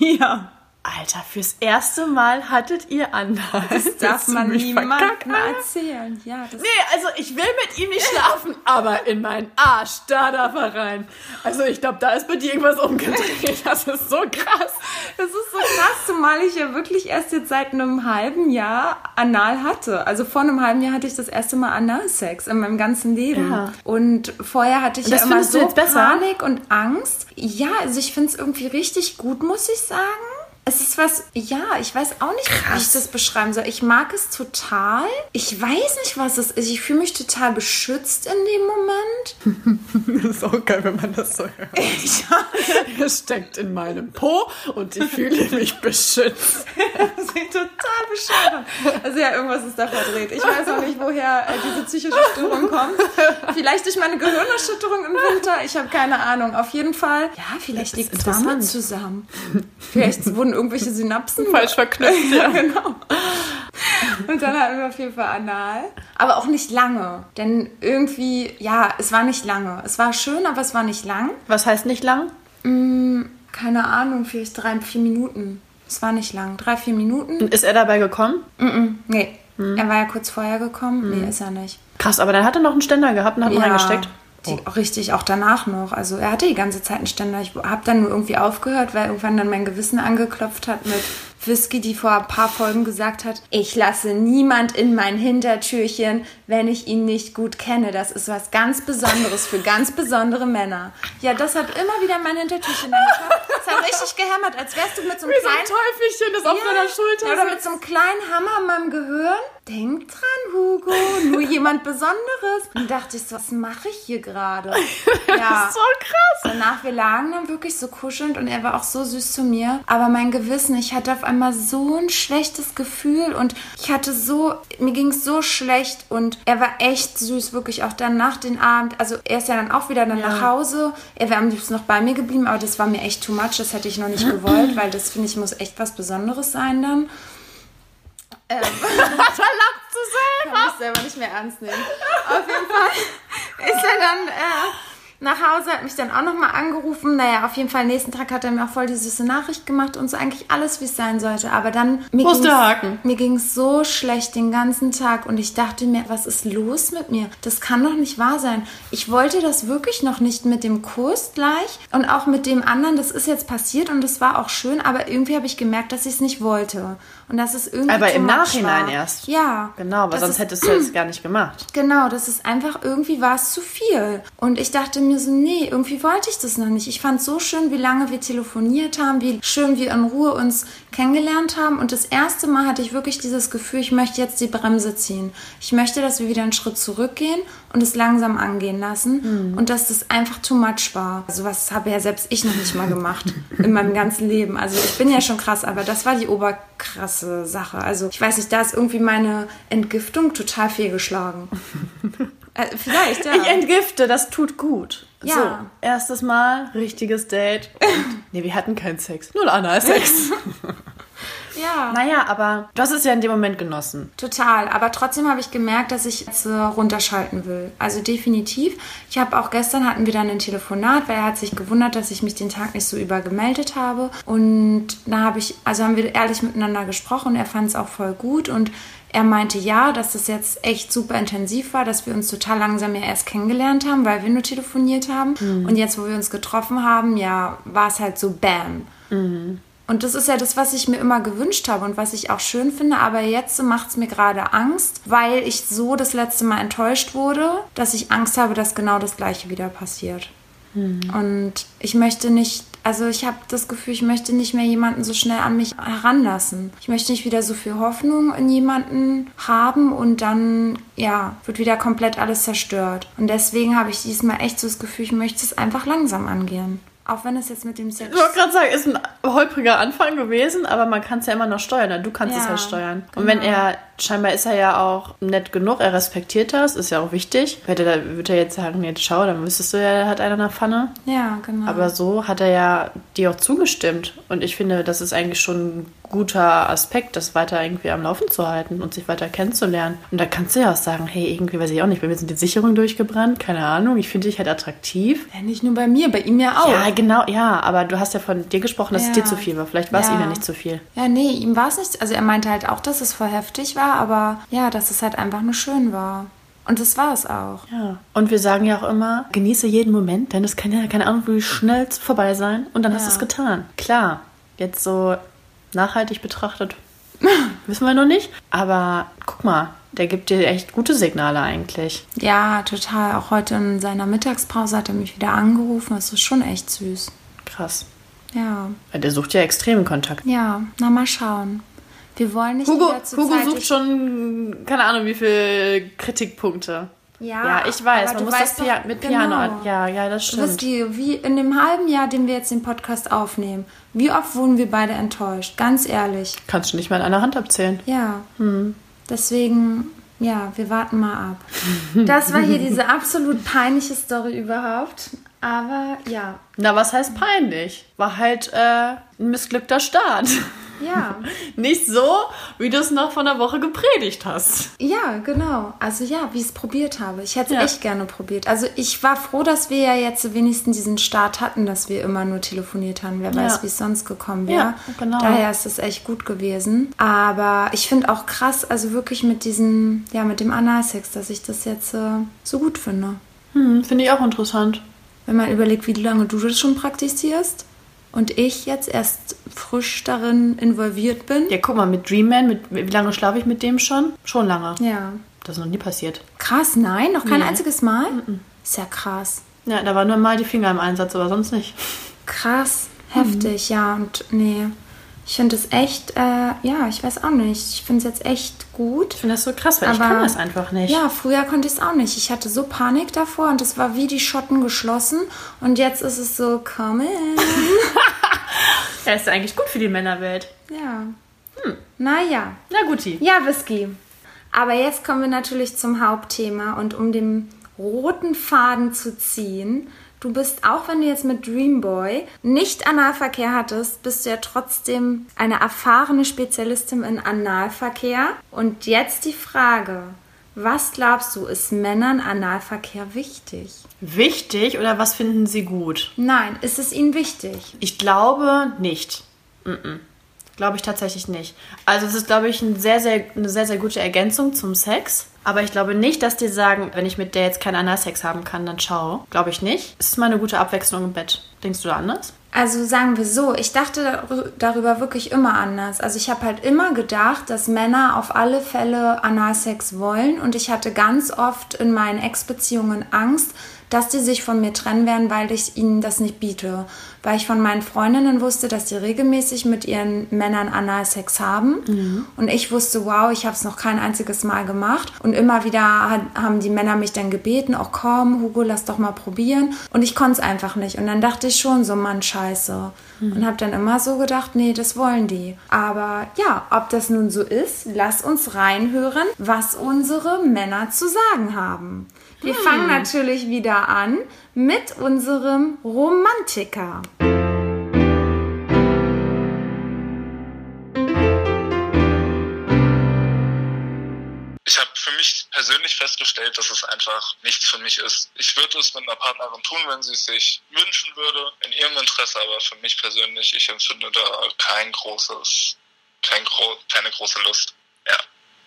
Ja. Alter, fürs erste Mal hattet ihr Anal. Das darf man niemandem erzählen. Ja, das Nee, also ich will mit ihm nicht schlafen, aber in meinen Arsch, da darf er rein. Also ich glaube, da ist bei dir irgendwas umgedreht. Das ist so krass. Das ist so krass, zumal ich ja wirklich erst jetzt seit einem halben Jahr Anal hatte. Also vor einem halben Jahr hatte ich das erste Mal Analsex in meinem ganzen Leben. Ja. Und vorher hatte ich ja immer so? Panik und Angst. Ja, also ich finde es irgendwie richtig gut, muss ich sagen. Es ist was, ja, ich weiß auch nicht, wie ich das beschreiben soll. Ich mag es total. Ich weiß nicht, was es ist. Ich fühle mich total beschützt in dem Moment. Das ist auch geil, wenn man das so hört. Er steckt in meinem Po und ich fühle mich beschützt. Das sieht total bescheuert. Also ja, irgendwas ist da verdreht. Ich weiß auch nicht, woher äh, diese psychische Störung kommt. Vielleicht durch meine Gehirnerschütterung im Winter. Ich habe keine Ahnung. Auf jeden Fall. Ja, vielleicht ist liegt es damit zusammen. Vielleicht wurden irgendwelche Synapsen Falsch verknüpft, ja. genau. Und dann hatten wir auf jeden Fall anal. Aber auch nicht lange. Denn irgendwie, ja, es war nicht lange. Es war schön, aber es war nicht lang. Was heißt nicht lang? Keine Ahnung, vielleicht drei, vier Minuten. Es war nicht lang. Drei, vier Minuten. Und ist er dabei gekommen? Nee. Er war ja kurz vorher gekommen. Nee, ist er nicht. Krass, aber dann hat er noch einen Ständer gehabt und hat ihn reingesteckt. Die, Richtig, auch danach noch. Also er hatte die ganze Zeit einen Ständer. Ich habe dann nur irgendwie aufgehört, weil irgendwann dann mein Gewissen angeklopft hat mit Whisky, die vor ein paar Folgen gesagt hat, ich lasse niemand in mein Hintertürchen, wenn ich ihn nicht gut kenne. Das ist was ganz Besonderes für ganz besondere Männer. Ja, das hat immer wieder mein Hintertürchen angeklopft. Es hat richtig gehämmert, als wärst du mit so einem Wie so ein kleinen Teufelchen, das auf deiner Schulter ja, oder mit so einem kleinen Hammer in meinem Gehirn. Denk dran, Hugo, nur jemand Besonderes. Und dachte ich so, was mache ich hier gerade? Ja. Das ist so krass. Danach, wir lagen dann wirklich so kuschelnd und er war auch so süß zu mir. Aber mein Gewissen, ich hatte auf einmal so ein schlechtes Gefühl und ich hatte so, mir ging es so schlecht und er war echt süß, wirklich auch dann nach den Abend. Also er ist ja dann auch wieder dann Ja. nach Hause. Er wäre am liebsten noch bei mir geblieben, aber das war mir echt too much. Das hätte ich noch nicht gewollt, weil das finde ich muss echt was Besonderes sein dann. Da lacht sie selber. kann mich selber nicht mehr ernst nehmen. Auf jeden Fall ist er dann äh, nach Hause, hat mich dann auch nochmal angerufen. Naja, auf jeden Fall, nächsten Tag hat er mir auch voll die süße Nachricht gemacht und so eigentlich alles, wie es sein sollte. Aber dann, ging's- Haken? mir ging es so schlecht den ganzen Tag und ich dachte mir, was ist los mit mir? Das kann doch nicht wahr sein. Ich wollte das wirklich noch nicht mit dem Kurs gleich und auch mit dem anderen. Das ist jetzt passiert und das war auch schön, aber irgendwie habe ich gemerkt, dass ich es nicht wollte. Und das ist irgendwie Aber im Nachhinein war. erst. Ja. Genau, weil sonst ist- hättest du das gar nicht gemacht. Genau, das ist einfach, irgendwie war es zu viel. Und ich dachte mir so, nee, irgendwie wollte ich das noch nicht. Ich fand so schön, wie lange wir telefoniert haben, wie schön wir in Ruhe uns kennengelernt haben. Und das erste Mal hatte ich wirklich dieses Gefühl, ich möchte jetzt die Bremse ziehen. Ich möchte, dass wir wieder einen Schritt zurückgehen und es langsam angehen lassen. Und dass das einfach too much war. Sowas habe ja selbst ich noch nicht mal gemacht in meinem ganzen Leben. Also ich bin ja schon krass, aber das war die oberkrasse Sache. Also ich weiß nicht, da ist irgendwie meine Entgiftung total fehlgeschlagen. Äh, vielleicht, ja. Ich entgifte, das tut gut. Ja. So, erstes Mal, richtiges Date. Und, nee, wir hatten keinen Sex. Null Anal-Sex. ja. naja, aber du hast es ja in dem Moment genossen. Total, aber trotzdem habe ich gemerkt, dass ich jetzt äh, runterschalten will. Also definitiv. Ich habe auch gestern hatten wir dann ein Telefonat, weil er hat sich gewundert, dass ich mich den Tag nicht so über gemeldet habe. Und da habe ich, also haben wir ehrlich miteinander gesprochen. Er fand es auch voll gut und er meinte ja, dass das jetzt echt super intensiv war, dass wir uns total langsam ja erst kennengelernt haben, weil wir nur telefoniert haben. Und jetzt, wo wir uns getroffen haben, ja, war es halt so Bam. Und das ist ja das, was ich mir immer gewünscht habe und was ich auch schön finde. Aber jetzt macht es mir gerade Angst, weil ich so das letzte Mal enttäuscht wurde, dass ich Angst habe, dass genau das Gleiche wieder passiert. Und ich möchte nicht, also ich habe das Gefühl, ich möchte nicht mehr jemanden so schnell an mich heranlassen. Ich möchte nicht wieder so viel Hoffnung in jemanden haben und dann, ja, wird wieder komplett alles zerstört. Und deswegen habe ich diesmal echt so das Gefühl, ich möchte es einfach langsam angehen. Auch wenn es jetzt mit dem Sex. Ich wollte gerade sagen, ist ein holpriger Anfang gewesen, aber man kann es ja immer noch steuern. oder Du kannst es Ja, halt steuern. Und wenn genau. er, scheinbar ist er ja auch nett genug, er respektiert das, ist ja auch wichtig. Hätte er, würde er jetzt sagen, nee, schau, dann wüsstest du ja, er hat einer in der Pfanne. Ja, genau. Aber so hat er ja dir auch zugestimmt. Und ich finde, das ist eigentlich schon ein guter Aspekt, das weiter irgendwie am Laufen zu halten und sich weiter kennenzulernen. Und da kannst du ja auch sagen, hey, irgendwie weiß ich auch nicht, bei mir sind die Sicherungen durchgebrannt, keine Ahnung, ich finde dich halt attraktiv. ja, nicht nur bei mir, bei ihm ja auch. Ja, genau, ja, aber du hast ja von dir gesprochen, dass es Ja. dir zu viel war. Vielleicht war es Ja. ihm ja nicht zu viel. Ja, nee, ihm war es nicht. Also er meinte halt auch, dass es voll heftig war, aber ja, dass es halt einfach nur schön war. Und das war es auch. Ja. Und wir sagen ja auch immer, genieße jeden Moment, denn es kann ja keine Ahnung, wie schnell vorbei sein und dann hast Ja. du es getan. Klar, jetzt so nachhaltig betrachtet, wissen wir noch nicht. Aber guck mal, der gibt dir echt gute Signale eigentlich. Ja, total. Auch heute in seiner Mittagspause hat er mich wieder angerufen. Das ist schon echt süß. Krass. Ja. Der sucht ja extremen Kontakt. Ja, na mal schauen. Wir wollen nicht Hugo, Hugo sucht schon, keine Ahnung, wie viele Kritikpunkte. Ja, Ja, ich weiß, man du muss das Pia doch- mit genau. Piano an. Ja, ja, das Du wisst, stimmt. die, wie in dem halben Jahr, den wir jetzt den Podcast aufnehmen, wie oft wurden wir beide enttäuscht? Ganz ehrlich. Kannst du nicht mal in einer Hand abzählen. Ja. Hm. Deswegen, ja, wir warten mal ab. Das war hier diese absolut peinliche Story überhaupt. Aber ja, Na, was heißt peinlich? War halt äh, ein missglückter Start. Ja, Nicht so, wie du es noch von der Woche gepredigt hast. ja, genau. Also ja, wie ich es probiert habe. Ich hätte es Ja. echt gerne probiert. Also ich war froh, dass wir ja jetzt wenigstens diesen Start hatten, dass wir immer nur telefoniert haben. Wer weiß, Ja. wie es sonst gekommen wäre. Ja, genau. Daher ist es echt gut gewesen. Aber ich finde auch krass, also wirklich mit diesem, ja, mit dem Analsex, dass ich das jetzt äh, so gut finde. Hm, Finde ich auch interessant. Wenn man überlegt, wie lange du das schon praktizierst und ich jetzt erst frisch darin involviert bin. Ja, guck mal, mit Dream Man, mit, wie lange schlafe ich mit dem schon? Schon lange. Ja. Das ist noch nie passiert. Krass, nein, noch kein Nee. einziges Mal? Ist ja krass. Ja, da war nur mal die Finger im Einsatz, aber sonst nicht. Krass, heftig, ja. Und nee, ich finde es echt, äh, ja, ich weiß auch nicht. Ich finde es jetzt echt gut. Ich finde das so krass, weil ich Aber- kann das einfach nicht. Ja, früher konnte ich es auch nicht. Ich hatte so Panik davor und es war wie die Schotten geschlossen. Und jetzt ist es so, come in. Er ist ja eigentlich gut für die Männerwelt. Ja. Hm. Naja. Na guti. Ja, Whisky. Aber jetzt kommen wir natürlich zum Hauptthema und um den roten Faden zu ziehen. Du bist, auch wenn du jetzt mit Dreamboy nicht Analverkehr hattest, bist du ja trotzdem eine erfahrene Spezialistin in Analverkehr. Und jetzt die Frage, was glaubst du, ist Männern Analverkehr wichtig? Wichtig oder was finden Sie gut? Nein, ist es ihnen wichtig? Ich glaube nicht. Mm-mm. Glaube ich tatsächlich nicht. Also es ist, glaube ich, ein sehr, sehr, eine sehr, sehr gute Ergänzung zum Sex. Aber ich glaube nicht, dass die sagen, wenn ich mit der jetzt keinen Analsex haben kann, dann schau. Glaube ich nicht. Es ist mal eine gute Abwechslung im Bett. Denkst du da anders? Also sagen wir so, ich dachte darüber wirklich immer anders. Also ich habe halt immer gedacht, dass Männer auf alle Fälle Analsex wollen und ich hatte ganz oft in meinen Ex-Beziehungen Angst, dass die sich von mir trennen werden, weil ich ihnen das nicht biete. Weil ich von meinen Freundinnen wusste, dass die regelmäßig mit ihren Männern Analsex haben. Mhm. Und ich wusste, wow, ich habe es noch kein einziges Mal gemacht. Und immer wieder haben die Männer mich dann gebeten, oh komm, Hugo, lass doch mal probieren. Und ich konnte es einfach nicht. Und dann dachte ich schon so, Mann, scheiße. Mhm. Und habe dann immer so gedacht, nee, das wollen die. Aber ja, ob das nun so ist, lass uns reinhören, was unsere Männer zu sagen haben. Wir hm. fangen natürlich wieder an mit unserem Romantiker. Ich habe für mich persönlich festgestellt, dass es einfach nichts für mich ist. Ich würde es mit einer Partnerin tun, wenn sie es sich wünschen würde, in ihrem Interesse, aber für mich persönlich, ich empfinde da kein großes, kein gro keine große Lust.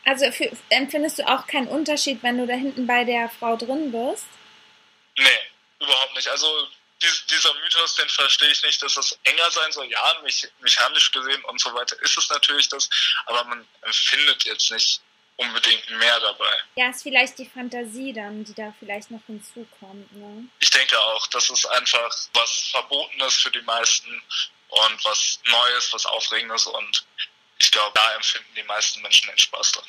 Also für, empfindest du auch keinen Unterschied, wenn du da hinten bei der Frau drin bist? Nee, überhaupt nicht. Also dieser Mythos, den verstehe ich nicht, dass es enger sein soll. Ja, mechanisch gesehen und so weiter ist es natürlich das, aber man empfindet jetzt nicht unbedingt mehr dabei. Ja, ist vielleicht die Fantasie dann, die da vielleicht noch hinzukommt. Ne? Ich denke auch, das ist einfach was Verbotenes für die meisten und was Neues, was Aufregendes und ich glaube, da empfinden die meisten Menschen den Spaß dran.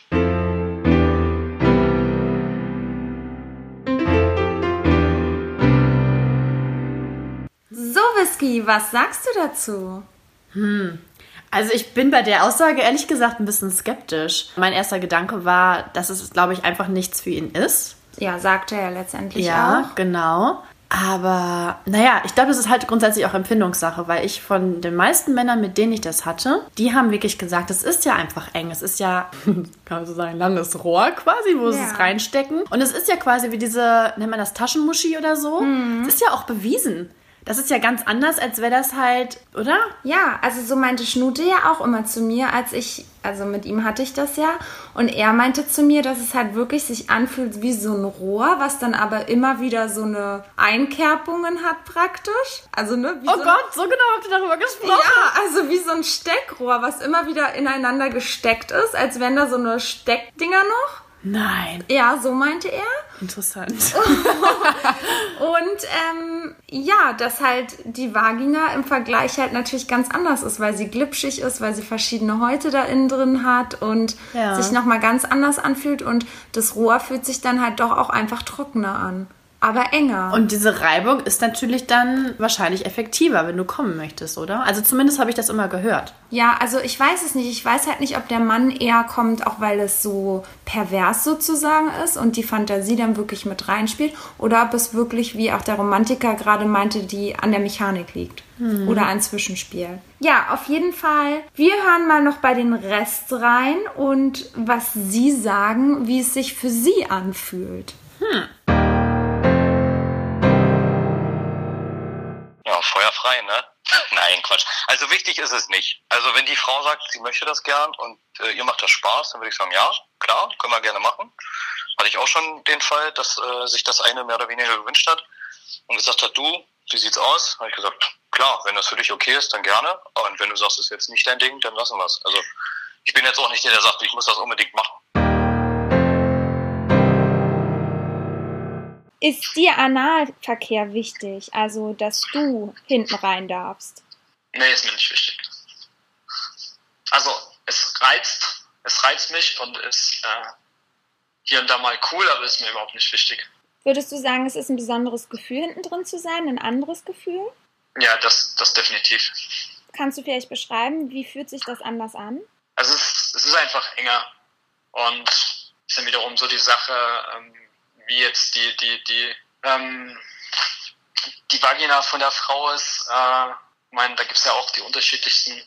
So, Whisky, was sagst du dazu? Hm. Also ich bin bei der Aussage ehrlich gesagt ein bisschen skeptisch. Mein erster Gedanke war, dass es, glaube ich, einfach nichts für ihn ist. Ja, sagt er letztendlich ja, auch. Ja, genau. Aber naja, ich glaube, das ist halt grundsätzlich auch Empfindungssache, weil ich von den meisten Männern, mit denen ich das hatte, die haben wirklich gesagt, es ist ja einfach eng. Es ist ja, kann man so sagen, langes Rohr quasi, wo ja. sie es reinstecken. Und es ist ja quasi wie diese, nennt man das Taschenmuschi oder so. Mhm. Es ist ja auch bewiesen. Das ist ja ganz anders, als wäre das halt, oder? Ja, also so meinte Schnute ja auch immer zu mir, als ich, also mit ihm hatte ich das ja. Und er meinte zu mir, dass es halt wirklich sich anfühlt wie so ein Rohr, was dann aber immer wieder so eine Einkerbungen hat praktisch. Also, ne? oh so Gott, so genau habt ihr darüber gesprochen. Ja, also wie so ein Steckrohr, was immer wieder ineinander gesteckt ist, als wären da so eine Steckdinger noch. Nein. Ja, so meinte er. Interessant. und ähm, ja, dass halt die Vagina im Vergleich halt natürlich ganz anders ist, weil sie glitschig ist, weil sie verschiedene Häute da innen drin hat und ja. sich nochmal ganz anders anfühlt und das Rohr fühlt sich dann halt doch auch einfach trockener an aber enger. Und diese Reibung ist natürlich dann wahrscheinlich effektiver, wenn du kommen möchtest, oder? Also zumindest habe ich das immer gehört. Ja, also ich weiß es nicht. Ich weiß halt nicht, ob der Mann eher kommt, auch weil es so pervers sozusagen ist und die Fantasie dann wirklich mit reinspielt, oder ob es wirklich, wie auch der Romantiker gerade meinte, die an der Mechanik liegt. Hm. Oder ein Zwischenspiel. Ja, auf jeden Fall. Wir hören mal noch bei den Rest rein und was Sie sagen, wie es sich für Sie anfühlt. Hm. Quatsch. Also wichtig ist es nicht. Also wenn die Frau sagt, sie möchte das gern und äh, ihr macht das Spaß, dann würde ich sagen, ja, klar, können wir gerne machen. Hatte ich auch schon den Fall, dass äh, sich das eine mehr oder weniger gewünscht hat und gesagt hat, du, wie sieht's aus? Habe ich gesagt, klar, wenn das für dich okay ist, dann gerne. Und wenn du sagst, es ist jetzt nicht dein Ding, dann lassen wir es. Also ich bin jetzt auch nicht der, der sagt, ich muss das unbedingt machen. Ist dir Analverkehr wichtig? Also, dass du hinten rein darfst? Nee, ist mir nicht wichtig. Also, es reizt, es reizt mich und ist äh, hier und da mal cool, aber ist mir überhaupt nicht wichtig. Würdest du sagen, es ist ein besonderes Gefühl, hinten drin zu sein, ein anderes Gefühl? Ja, das, das definitiv. Kannst du vielleicht beschreiben, wie fühlt sich das anders an? Also es ist, es ist einfach enger und es ist dann wiederum so die Sache, ähm, wie jetzt die, die, die, ähm, die Vagina von der Frau ist. Äh, ich meine, da gibt es ja auch die unterschiedlichsten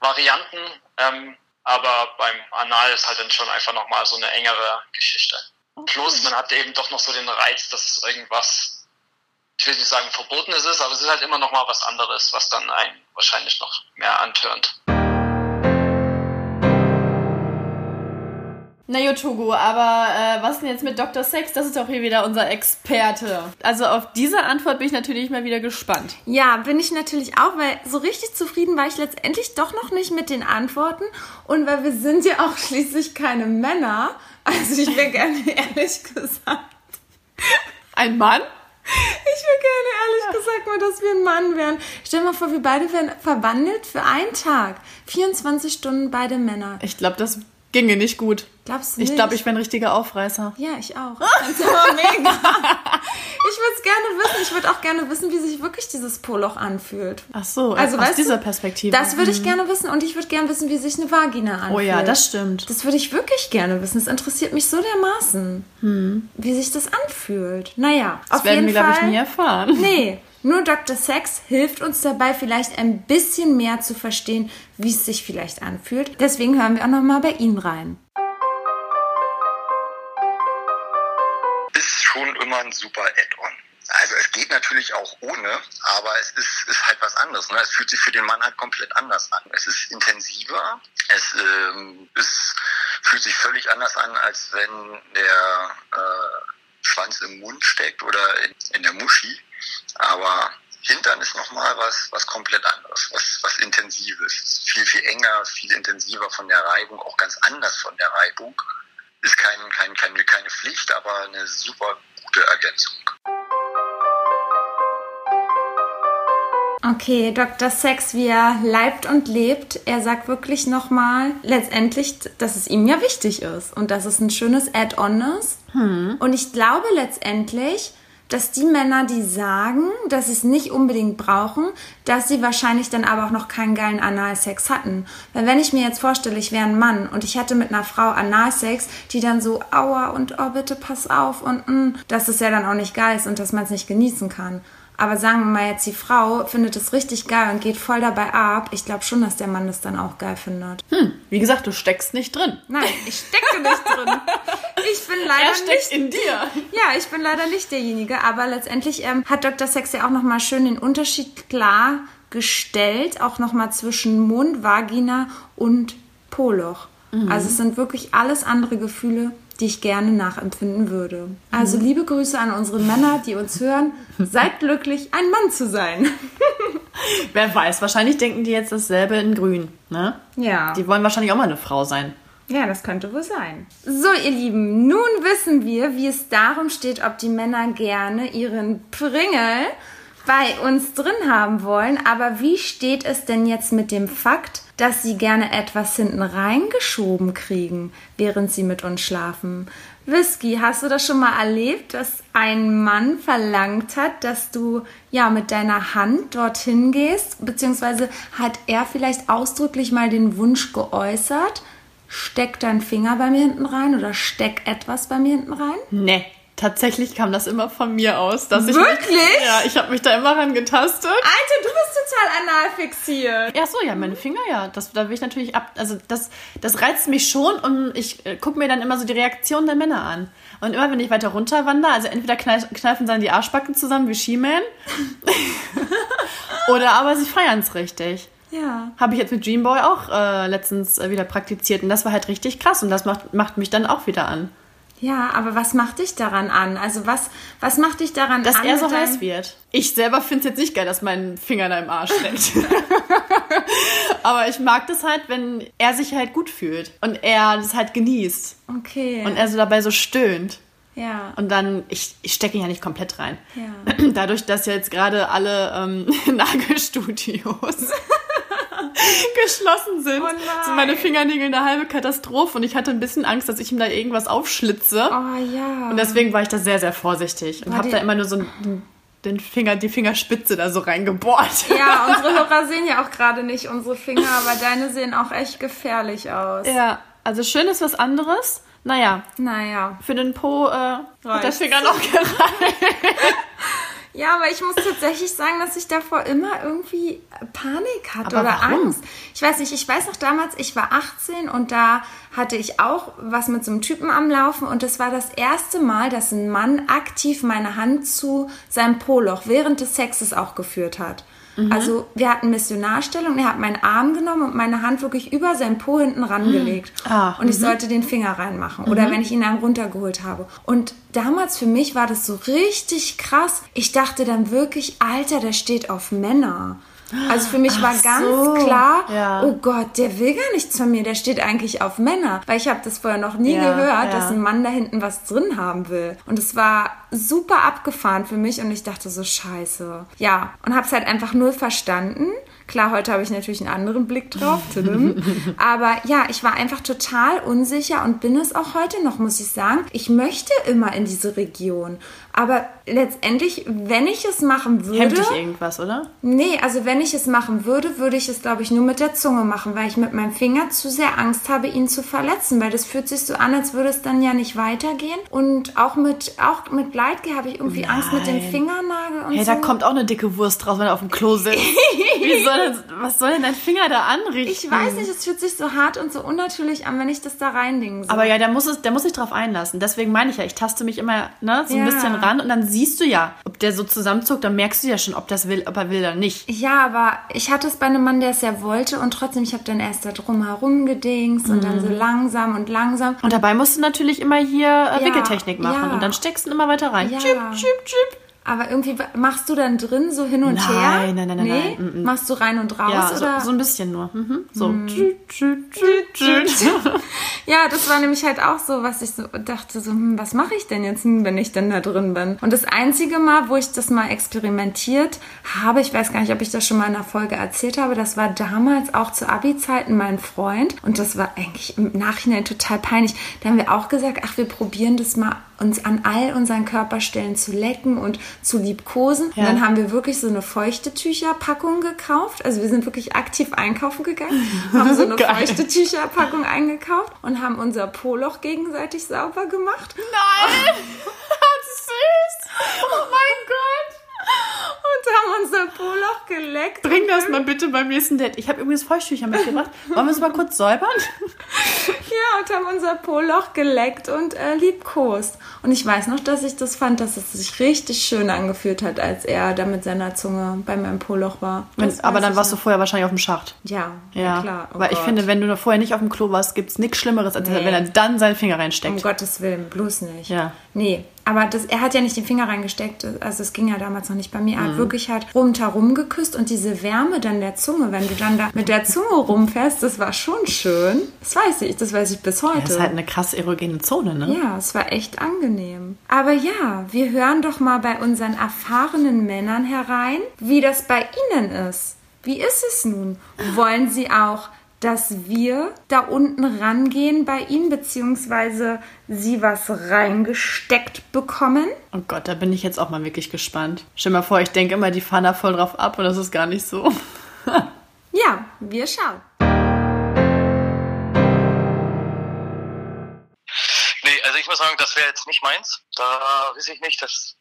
Varianten, ähm, aber beim Anal ist halt dann schon einfach nochmal so eine engere Geschichte. Okay. Plus, man hat eben doch noch so den Reiz, dass es irgendwas, ich will nicht sagen verbotenes ist, aber es ist halt immer nochmal was anderes, was dann einen wahrscheinlich noch mehr antörnt. Na gut, Togo, aber äh, was denn jetzt mit Dr. Sex? Das ist doch hier wieder unser Experte. Also auf diese Antwort bin ich natürlich mal wieder gespannt. Ja, bin ich natürlich auch, weil so richtig zufrieden war ich letztendlich doch noch nicht mit den Antworten. Und weil wir sind ja auch schließlich keine Männer. Also ich wäre gerne ehrlich gesagt. Ein Mann? Ich wäre gerne ehrlich gesagt mal, dass wir ein Mann wären. Stell dir mal vor, wir beide wären verwandelt für einen Tag. 24 Stunden beide Männer. Ich glaube, das ginge nicht gut. Glaubst du Ich nicht? glaube, ich wäre ein richtiger Aufreißer. Ja, ich auch. Das ist aber mega. Ich würde es gerne wissen. Ich würde auch gerne wissen, wie sich wirklich dieses Poloch anfühlt. Ach so, Also, aus dieser du, Perspektive. Das würde ich gerne wissen und ich würde gerne wissen, wie sich eine Vagina anfühlt. Oh ja, das stimmt. Das würde ich wirklich gerne wissen. Das interessiert mich so dermaßen, wie sich das anfühlt. Naja, das auf werden jeden wir, glaube ich, nie erfahren. Nee, nur Dr. Sex hilft uns dabei, vielleicht ein bisschen mehr zu verstehen, wie es sich vielleicht anfühlt. Deswegen hören wir auch nochmal bei Ihnen rein. ist schon immer ein super Add-on. Also es geht natürlich auch ohne, aber es ist, ist halt was anderes. Ne? Es fühlt sich für den Mann halt komplett anders an. Es ist intensiver, es ähm, ist, fühlt sich völlig anders an, als wenn der äh, Schwanz im Mund steckt oder in, in der Muschi. Aber Hintern ist nochmal was, was komplett anderes, was, was Intensives. Viel, viel enger, viel intensiver von der Reibung, auch ganz anders von der Reibung. Ist kein, kein, keine, keine Pflicht, aber eine super gute Ergänzung. Okay, Dr. Sex, wie er leibt und lebt, er sagt wirklich nochmal letztendlich, dass es ihm ja wichtig ist und dass es ein schönes Add-on ist. Und ich glaube letztendlich, dass die Männer, die sagen, dass sie es nicht unbedingt brauchen, dass sie wahrscheinlich dann aber auch noch keinen geilen Analsex hatten. Weil wenn ich mir jetzt vorstelle, ich wäre ein Mann und ich hätte mit einer Frau Analsex, die dann so, aua und oh bitte pass auf und mm, dass es ja dann auch nicht geil ist und dass man es nicht genießen kann. Aber sagen wir mal jetzt, die Frau findet es richtig geil und geht voll dabei ab. Ich glaube schon, dass der Mann das dann auch geil findet. Hm, wie gesagt, du steckst nicht drin. Nein, ich stecke nicht drin. Ich bin leider Er steckt nicht in dir. ja, ich bin leider nicht derjenige, aber letztendlich ähm, hat Dr. Sex ja auch nochmal schön den Unterschied klargestellt, auch nochmal zwischen Mund, Vagina und Poloch. Also es sind wirklich alles andere Gefühle, die ich gerne nachempfinden würde. Also liebe Grüße an unsere Männer, die uns hören. Seid glücklich, ein Mann zu sein. Wer weiß, wahrscheinlich denken die jetzt dasselbe in grün, ne? Ja. Die wollen wahrscheinlich auch mal eine Frau sein. Ja, das könnte wohl sein. So, ihr Lieben, nun wissen wir, wie es darum steht, ob die Männer gerne ihren Pringel bei uns drin haben wollen. Aber wie steht es denn jetzt mit dem Fakt, dass sie gerne etwas hinten reingeschoben kriegen, während sie mit uns schlafen? Whisky, hast du das schon mal erlebt, dass ein Mann verlangt hat, dass du ja mit deiner Hand dorthin gehst? Beziehungsweise hat er vielleicht ausdrücklich mal den Wunsch geäußert, steck deinen Finger bei mir hinten rein oder steck etwas bei mir hinten rein? Ne, tatsächlich kam das immer von mir aus. Dass ich Wirklich? Mich, ja, ich habe mich da immer rangetastet. Alter, du bist total anal fixiert. Ja, so, ja, meine Finger, ja. Das, da will ich natürlich ab. Also, das, das reizt mich schon und ich äh, gucke mir dann immer so die Reaktion der Männer an. Und immer, wenn ich weiter runter wandere, also entweder kneif, kneifen sie dann die Arschbacken zusammen wie She-Man oder aber sie feiern es richtig. Ja. Habe ich jetzt mit Dreamboy auch äh, letztens äh, wieder praktiziert und das war halt richtig krass und das macht, macht mich dann auch wieder an. Ja, aber was macht dich daran an? Also was, was macht dich daran Dass an? er so heiß wird. Ich selber finde es jetzt nicht geil, dass mein Finger da im Arsch steckt. Aber ich mag das halt, wenn er sich halt gut fühlt und er das halt genießt Okay. und er so dabei so stöhnt. ja. Und dann, ich, ich stecke ihn ja nicht komplett rein. Ja. Dadurch, dass jetzt gerade alle ähm, Nagelstudios geschlossen sind, Oh sind meine Fingernägel eine halbe Katastrophe und ich hatte ein bisschen Angst, dass ich ihm da irgendwas aufschlitze. Oh ja. Und deswegen war ich da sehr, sehr vorsichtig und habe da immer nur so einen, den Finger, die Fingerspitze da so reingebohrt. ja, unsere Hörer sehen ja auch gerade nicht unsere Finger, aber deine sehen auch echt gefährlich aus. Ja, also schön ist was anderes. Naja, Naja. für den Po äh, hat der. Finger noch gereicht. Ja, aber ich muss tatsächlich sagen, dass ich davor immer irgendwie Panik hatte Aber oder warum? Angst. Ich weiß nicht, ich weiß noch damals, ich war 18 und da hatte ich auch was mit so einem Typen am Laufen und das war das erste Mal, dass ein Mann aktiv meine Hand zu seinem Poloch während des Sexes auch geführt hat. Also wir hatten Missionarstellung, er hat meinen Arm genommen und meine Hand wirklich über sein Po hinten rangelegt. Ah, und ich sollte den Finger reinmachen. Oder wenn ich ihn dann runtergeholt habe. Und damals für mich war das so richtig krass. Ich dachte dann wirklich, Alter, der steht auf Männer. Also für mich war ganz so, klar, ja. oh Gott, der will gar nichts von mir, der steht eigentlich auf Männer. Weil ich habe das vorher noch nie Ja, gehört, ja. dass ein Mann da hinten was drin haben will. Und es war super abgefahren für mich und ich dachte so, scheiße. Ja, und habe es halt einfach null verstanden. Klar, heute habe ich natürlich einen anderen Blick drauf. Aber ja, ich war einfach total unsicher und bin es auch heute noch, muss ich sagen. Ich möchte immer in diese Region. Aber letztendlich, wenn ich es machen würde. Hemmt dich irgendwas, oder? Nee, also wenn ich es machen würde, würde ich es, glaube ich, nur mit der Zunge machen, weil ich mit meinem Finger zu sehr Angst habe, ihn zu verletzen, weil das fühlt sich so an, als würde es dann ja nicht weitergehen. Und auch mit, auch mit Gleitgel habe ich irgendwie Angst mit dem Nein. Fingernagel und Hey, so. da kommt auch eine dicke Wurst raus, wenn er auf dem Klo sitzt. Wie soll das, was soll denn dein Finger da anrichten? ich weiß nicht, es fühlt sich so hart und so unnatürlich an, wenn ich das da reindingen soll. Aber ja, der muss, es, der muss sich drauf einlassen. Deswegen meine ich ja, ich taste mich immer ne, so ein Ja. bisschen ran und dann siehst du ja, ob der so zusammenzuckt, dann merkst du ja schon, ob das will, ob er will oder nicht. Ja, aber ich hatte es bei einem Mann, der es ja wollte und trotzdem, ich habe dann erst da drum herum gedingst und dann so langsam und langsam. Und dabei musst du natürlich immer hier äh, Ja, Wickeltechnik machen ja. und dann steckst du immer weiter rein. Ja. Chip, chip, chip. Aber irgendwie machst du dann drin so hin und Nein, her? nein, nein, nein, nee? nein, mm, mm. Machst du rein und raus Ja, so, oder? so ein bisschen nur. Mhm. So. Tschüt. Ja, das war nämlich halt auch so, was ich so dachte, so, hm, was mache ich denn jetzt, hm, wenn ich denn da drin bin? Und das einzige Mal, wo ich das mal experimentiert habe, ich weiß gar nicht, ob ich das schon mal in einer Folge erzählt habe, das war damals auch zu Abi-Zeiten mein Freund und das war eigentlich im Nachhinein total peinlich. Da haben wir auch gesagt, ach, wir probieren das mal uns an all unseren Körperstellen zu lecken und zu liebkosen. Ja. Und dann haben wir wirklich so eine feuchte Tücherpackung gekauft. Also wir sind wirklich aktiv einkaufen gegangen, haben so eine Geil. feuchte Tücherpackung eingekauft und haben unser Po-Loch gegenseitig sauber gemacht. Nein! Süß! Oh mein Gott! Und haben unser Po-Loch geleckt. Bring das mal bitte beim nächsten Date. Ich habe übrigens Feuchttücher mitgebracht. Wollen wir es mal kurz säubern? Ja, und haben unser Po-Loch geleckt und äh, liebkost. Und ich weiß noch, dass ich das fand, dass es sich richtig schön angefühlt hat, als er da mit seiner Zunge bei meinem Po-Loch war. Das Aber dann ich warst du vorher wahrscheinlich auf dem Schacht. Ja, Ja, klar. Oh weil ich Gott. finde, wenn du vorher nicht auf dem Klo warst, gibt es nichts Schlimmeres, als wenn er dann seinen Finger Um reinsteckt. Gottes Willen, bloß nicht. Ja. Nee, aber das, er hat ja nicht den Finger reingesteckt, also es ging ja damals noch nicht bei mir. Er Mhm. hat wirklich halt rundherum geküsst und diese Wärme dann der Zunge, wenn du dann da mit der Zunge rumfährst, das war schon schön. Das weiß ich, das weiß ich bis heute. Das ist halt eine krass erogene Zone, ne? Ja, es war echt angenehm. Aber ja, wir hören doch mal bei unseren erfahrenen Männern herein, wie das bei Ihnen ist. Wie ist es nun? Wollen Sie auch, dass wir da unten rangehen bei Ihnen, beziehungsweise Sie was reingesteckt bekommen? Oh Gott, da bin ich jetzt auch mal wirklich gespannt. Stell dir mal vor, ich denke immer, die fahren da voll drauf ab und das ist gar nicht so. Ja, wir schauen. Nee, also ich muss sagen, das wäre jetzt nicht meins. Da weiß ich nicht, das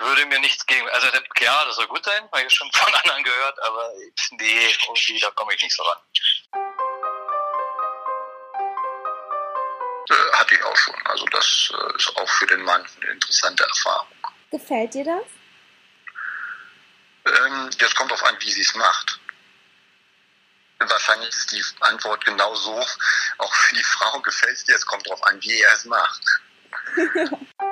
würde mir nichts gegen. Also ja, das soll gut sein, habe ich schon von anderen gehört, aber nee, irgendwie, da komme ich nicht so ran. Äh, hatte ich auch schon. Also das äh, ist auch für den Mann eine interessante Erfahrung. Gefällt dir das? Ähm, jetzt kommt auf an, wie sie es macht. Wahrscheinlich ist die Antwort genau so. Auch für die Frau gefällt es dir. Es kommt darauf an, wie er es macht.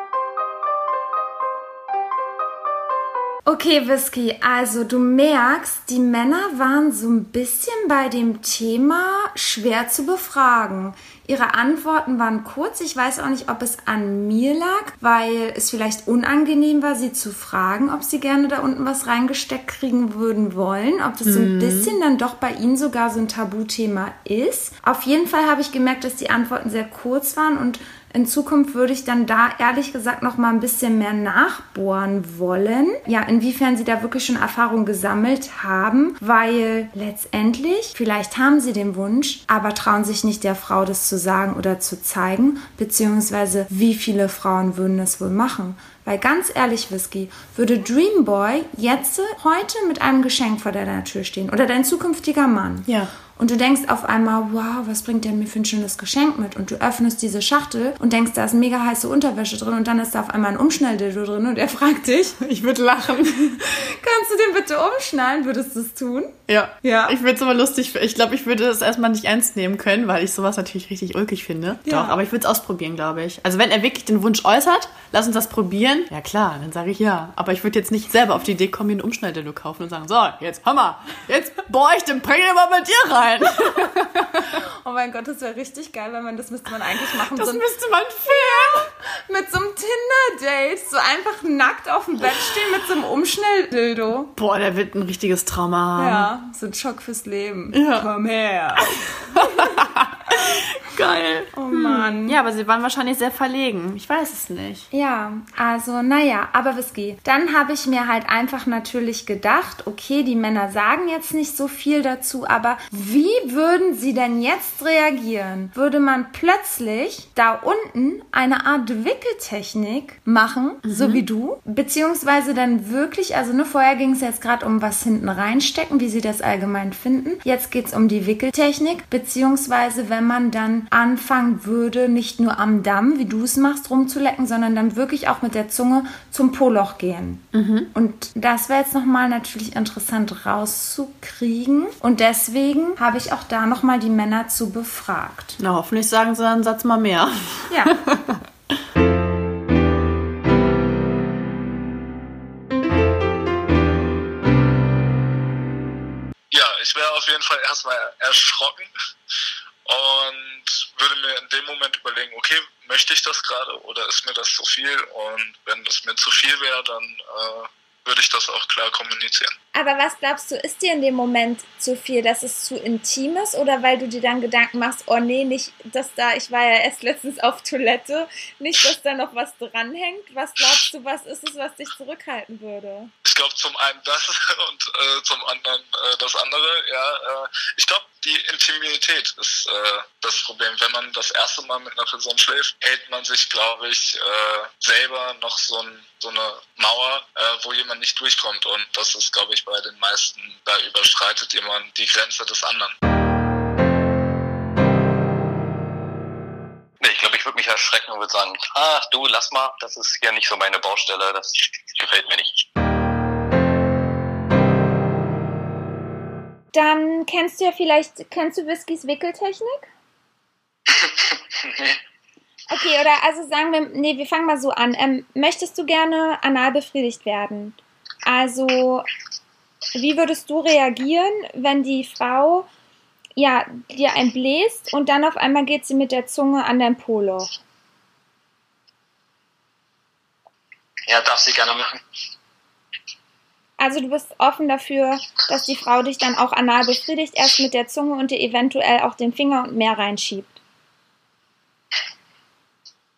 Okay, Whisky, also du merkst, die Männer waren so ein bisschen bei dem Thema schwer zu befragen. Ihre Antworten waren kurz. Ich weiß auch nicht, ob es an mir lag, weil es vielleicht unangenehm war, sie zu fragen, ob sie gerne da unten was reingesteckt kriegen würden wollen. Ob das so ein bisschen dann doch bei ihnen sogar so ein Tabuthema ist. Auf jeden Fall habe ich gemerkt, dass die Antworten sehr kurz waren und in Zukunft würde ich dann da ehrlich gesagt noch mal ein bisschen mehr nachbohren wollen. Ja, inwiefern sie da wirklich schon Erfahrung gesammelt haben, weil letztendlich vielleicht haben sie den Wunsch, aber trauen sich nicht der Frau das zu sagen oder zu zeigen, beziehungsweise wie viele Frauen würden es wohl machen. Weil ganz ehrlich, Whisky, würde Dreamboy jetzt heute mit einem Geschenk vor deiner Tür stehen oder dein zukünftiger Mann Ja. Und du denkst auf einmal, wow, was bringt der mir für ein schönes Geschenk mit? Und du öffnest diese Schachtel und denkst, da ist mega heiße Unterwäsche drin und dann ist da auf einmal ein Umschnalldildo drin und er fragt dich, Ich würde lachen. kannst du den bitte umschnallen? Würdest du es tun? Ja. Ja. Ich würde es aber lustig Ich glaube, ich würde es erstmal nicht ernst nehmen können, weil ich sowas natürlich richtig ulkig finde. Ja. Doch, aber ich würde es ausprobieren, glaube ich. Also wenn er wirklich den Wunsch äußert, lass uns das probieren. Ja klar, dann sage ich ja. Aber ich würde jetzt nicht selber auf die Idee kommen, mir einen Umschnalldildo kaufen und sagen, so, jetzt Hammer, jetzt bohr ich den Prängel mal bei dir rein. Oh mein Gott, das wäre richtig geil, wenn man das müsste man eigentlich machen. Das so müsste man filmen. mit so einem Tinder-Date. So einfach nackt auf dem Bett stehen mit so einem Umschnelldildo. Boah, der wird ein richtiges Trauma haben. Ja, so ein Schock fürs Leben. Ja. Komm her. Geil. Oh Mann. Ja, aber sie waren wahrscheinlich sehr verlegen. Ich weiß es nicht. Ja, also naja, aber Whisky. Dann habe ich mir halt einfach natürlich gedacht, okay, die Männer sagen jetzt nicht so viel dazu, aber wie würden sie denn jetzt reagieren? Würde man plötzlich da unten eine Art Wickeltechnik machen, so wie du? Beziehungsweise dann wirklich, also nur vorher ging es jetzt gerade um was hinten reinstecken, wie sie das allgemein finden. Jetzt geht es um die Wickeltechnik, beziehungsweise wenn man dann anfangen würde, nicht nur am Damm, wie du es machst, rumzulecken, sondern dann wirklich auch mit der Zunge zum Poloch gehen. Und das wäre jetzt nochmal natürlich interessant rauszukriegen. Und deswegen habe ich auch da nochmal die Männer zu befragt. Na, hoffentlich sagen sie einen Satz mal mehr. Ja. ich wäre auf jeden Fall erstmal erschrocken und würde mir in dem Moment überlegen, okay, möchte ich das gerade oder ist mir das zu viel? Und wenn das mir zu viel wäre, dann äh, würde ich das auch klar kommunizieren. Aber was glaubst du, ist dir in dem Moment zu viel, dass es zu intim ist? Oder weil du dir dann Gedanken machst, oh nee, nicht, dass da, ich war ja erst letztens auf Toilette, nicht, dass da noch was dranhängt? Was glaubst du, was ist es, was dich zurückhalten würde? Ich glaube zum einen das und äh, zum anderen äh, das andere. Ja, äh, ich glaube die Intimität ist äh, das Problem. Wenn man das erste Mal mit einer Person schläft, hält man sich, glaube ich, äh, selber noch so, ein, so eine Mauer, äh, wo jemand nicht durchkommt. Und das ist, glaube ich, bei den meisten, da überschreitet jemand die Grenze des anderen. Nee, ich glaube, ich würde mich erschrecken und würde sagen, ach du, lass mal, das ist ja nicht so meine Baustelle, das gefällt mir nicht. Dann kennst du ja vielleicht, kennst du Whiskys Wickeltechnik? nee. Okay, oder also sagen wir, nee, wir fangen mal so an. Ähm, möchtest du gerne anal befriedigt werden? Also, wie würdest du reagieren, wenn die Frau ja dir ein bläst und dann auf einmal geht sie mit der Zunge an dein Poloch? Ja, darf sie gerne machen. Also du bist offen dafür, dass die Frau dich dann auch anal befriedigt, erst mit der Zunge und dir eventuell auch den Finger und mehr reinschiebt.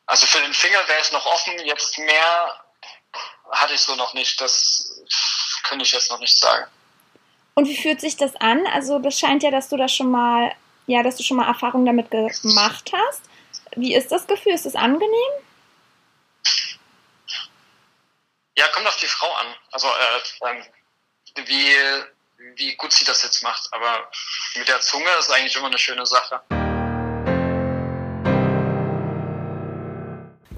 Also für den Finger wäre es noch offen, jetzt mehr hatte ich so noch nicht. Das könnte ich jetzt noch nicht sagen. Und wie fühlt sich das an? Also das scheint ja, dass du das schon mal, ja, dass du schon mal Erfahrung damit gemacht hast. Wie ist das Gefühl? Ist es angenehm? Ja, kommt auf die Frau an. Also äh, ähm, wie, wie gut sie das jetzt macht. Aber mit der Zunge ist eigentlich immer eine schöne Sache.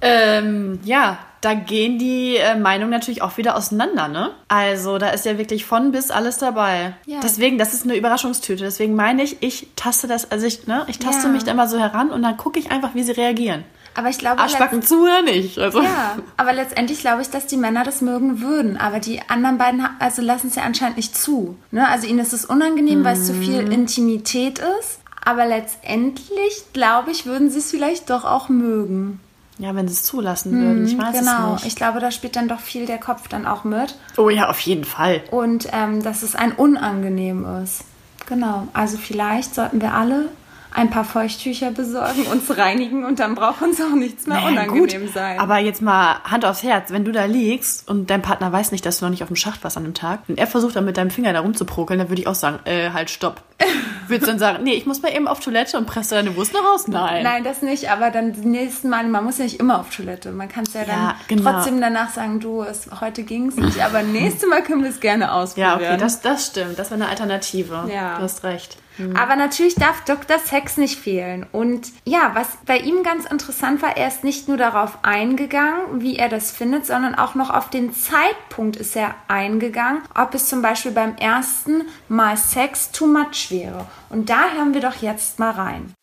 Ähm, ja, da gehen die äh, Meinungen natürlich auch wieder auseinander, ne? Also da ist ja wirklich von bis alles dabei. Ja. Deswegen, das ist eine Überraschungstüte. Deswegen meine ich, ich taste das, also ich, ne, ich taste Ja. mich da immer so heran und dann gucke ich einfach, wie sie reagieren. Aber ich glaube, Arschbacken zu oder nicht? Also. Ja, aber letztendlich glaube ich, dass die Männer das mögen würden. Aber die anderen beiden also lassen es ja anscheinend nicht zu. Ne? Also ihnen ist es unangenehm, weil es zu viel Intimität ist. Aber letztendlich, glaube ich, würden sie es vielleicht doch auch mögen. Ja, wenn sie es zulassen würden. Ich weiß genau. es nicht. Ich glaube, da spielt dann doch viel der Kopf dann auch mit. oh ja, auf jeden Fall. Und ähm, dass es ein unangenehm ist. Genau. Also vielleicht sollten wir alle ein paar Feuchttücher besorgen, uns reinigen und dann braucht uns auch nichts mehr Naja, unangenehm gut, sein. Aber jetzt mal Hand aufs Herz, wenn du da liegst und dein Partner weiß nicht, dass du noch nicht auf dem Schacht warst an dem Tag und er versucht dann mit deinem Finger da rumzuprokeln, dann würde ich auch sagen, äh, halt, stopp. Würdest du dann sagen, nee, ich muss mal eben auf Toilette und presse deine Wurst noch raus? Nein. Nein, das nicht, aber dann die nächsten Mal, man muss ja nicht immer auf Toilette. Man kann es ja dann Ja, genau. trotzdem danach sagen, du, es, heute ging es nicht, aber nächstes Mal können wir es gerne ausprobieren. Ja, okay, das, das stimmt. Das wäre eine Alternative. Ja. Du hast recht. Aber natürlich darf Dr. Sex nicht fehlen. Und ja, was bei ihm ganz interessant war, er ist nicht nur darauf eingegangen, wie er das findet, sondern auch noch auf den Zeitpunkt ist er eingegangen, ob es zum Beispiel beim ersten Mal Sex too much wäre. Und da hören wir doch jetzt mal rein.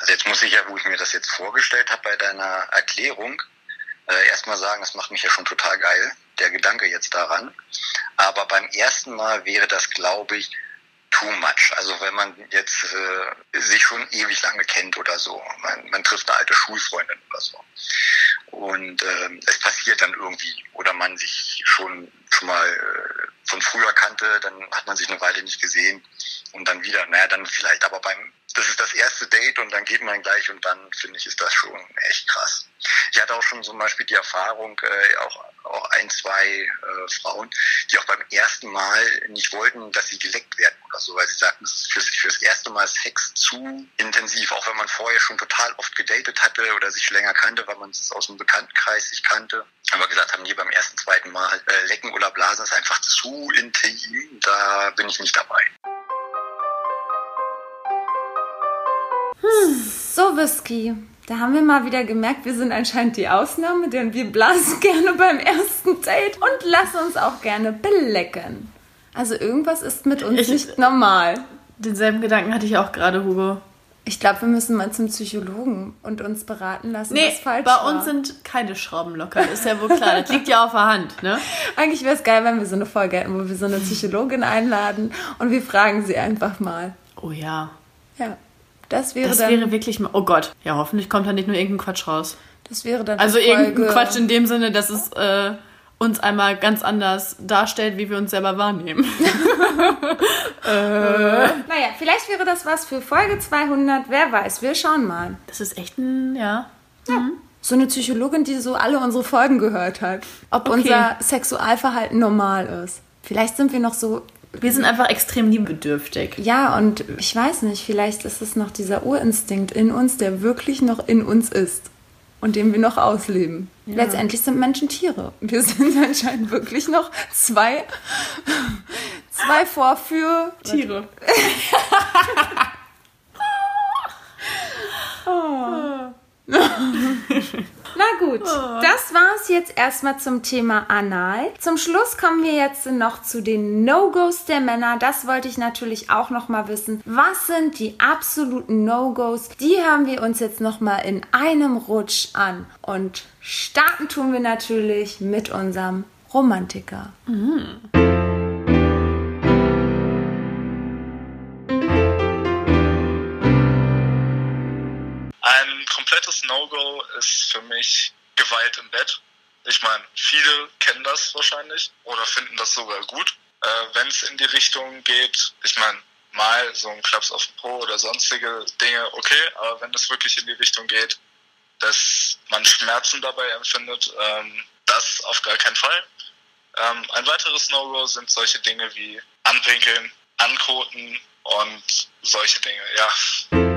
Also jetzt muss ich ja, wo ich mir das jetzt vorgestellt habe bei deiner Erklärung, äh, erstmal sagen, das macht mich ja schon total geil, der Gedanke jetzt daran. Aber beim ersten Mal wäre das, glaube ich, too much. Also wenn man jetzt äh, sich schon ewig lange kennt oder so. Man, man trifft eine alte Schulfreundin oder so. Und ähm, es passiert dann irgendwie. Oder man sich schon schon mal äh, von früher kannte, dann hat man sich eine Weile nicht gesehen und dann wieder. Naja, dann vielleicht, aber beim das ist das erste Date und dann geht man gleich und dann finde ich, ist das schon echt krass. Ich hatte auch schon zum Beispiel die Erfahrung, äh, auch, zwei äh, Frauen, die auch beim ersten Mal nicht wollten, dass sie geleckt werden oder so, weil sie sagten, es ist fürs, fürs erste Mal Sex zu intensiv, auch wenn man vorher schon total oft gedatet hatte oder sich länger kannte, weil man es aus dem Bekanntenkreis sich kannte. Aber gesagt haben, hier beim ersten, zweiten Mal äh, lecken oder blasen ist einfach zu intim, da bin ich nicht dabei. So, Whisky. Da haben wir mal wieder gemerkt, wir sind anscheinend die Ausnahme, denn wir blasen gerne beim ersten Date und lassen uns auch gerne belecken. Also irgendwas ist mit uns Ich- nicht normal. Denselben Gedanken hatte ich auch gerade, Hugo. Ich glaube, wir müssen mal zum Psychologen und uns beraten lassen, Nee, was falsch bei war. uns sind keine Schrauben locker, ist ja wohl klar. Das liegt ja auf der Hand, ne? Eigentlich wäre es geil, wenn wir so eine Folge hätten, wo wir so eine Psychologin einladen und wir fragen sie einfach mal. Oh ja. Ja, das wäre Das dann. wäre wirklich mal. Oh Gott. Ja, hoffentlich kommt da nicht nur irgendein Quatsch raus. das wäre dann. Also irgendein. Quatsch in dem Sinne, dass es äh, uns einmal ganz anders darstellt, wie wir uns selber wahrnehmen. Naja, vielleicht wäre das was für Folge 200. Wer weiß, wir schauen mal. Das ist echt ein, ja. So eine Psychologin, die so alle unsere Folgen gehört hat. Ob Okay. unser Sexualverhalten normal ist. Vielleicht sind wir noch so. Wir sind einfach extrem liebedürftig. Ja, und ich weiß nicht, vielleicht ist es noch dieser Urinstinkt in uns, der wirklich noch in uns ist. Und den wir noch ausleben. Letztendlich sind Menschen Tiere. Wir sind anscheinend wirklich noch zwei, zwei Vorführ. Tiere. Na gut, das war's jetzt erstmal zum Thema Anal. Zum Schluss kommen wir jetzt noch zu den No-Gos der Männer. Das wollte ich natürlich auch noch mal wissen. Was sind die absoluten No-Gos? Die hören wir uns jetzt noch mal in einem Rutsch an. Und starten tun wir natürlich mit unserem Romantiker. Ein komplettes No-Go ist für mich Gewalt im Bett. Ich meine, viele kennen das wahrscheinlich oder finden das sogar gut. Äh, Wenn es in die Richtung geht, ich meine, mal so ein Klaps auf den Po oder sonstige Dinge, okay, aber wenn es wirklich in die Richtung geht, dass man Schmerzen dabei empfindet, ähm, das auf gar keinen Fall. Ähm, ein weiteres No-Go sind solche Dinge wie Anpinkeln, Ankoten und solche Dinge, ja.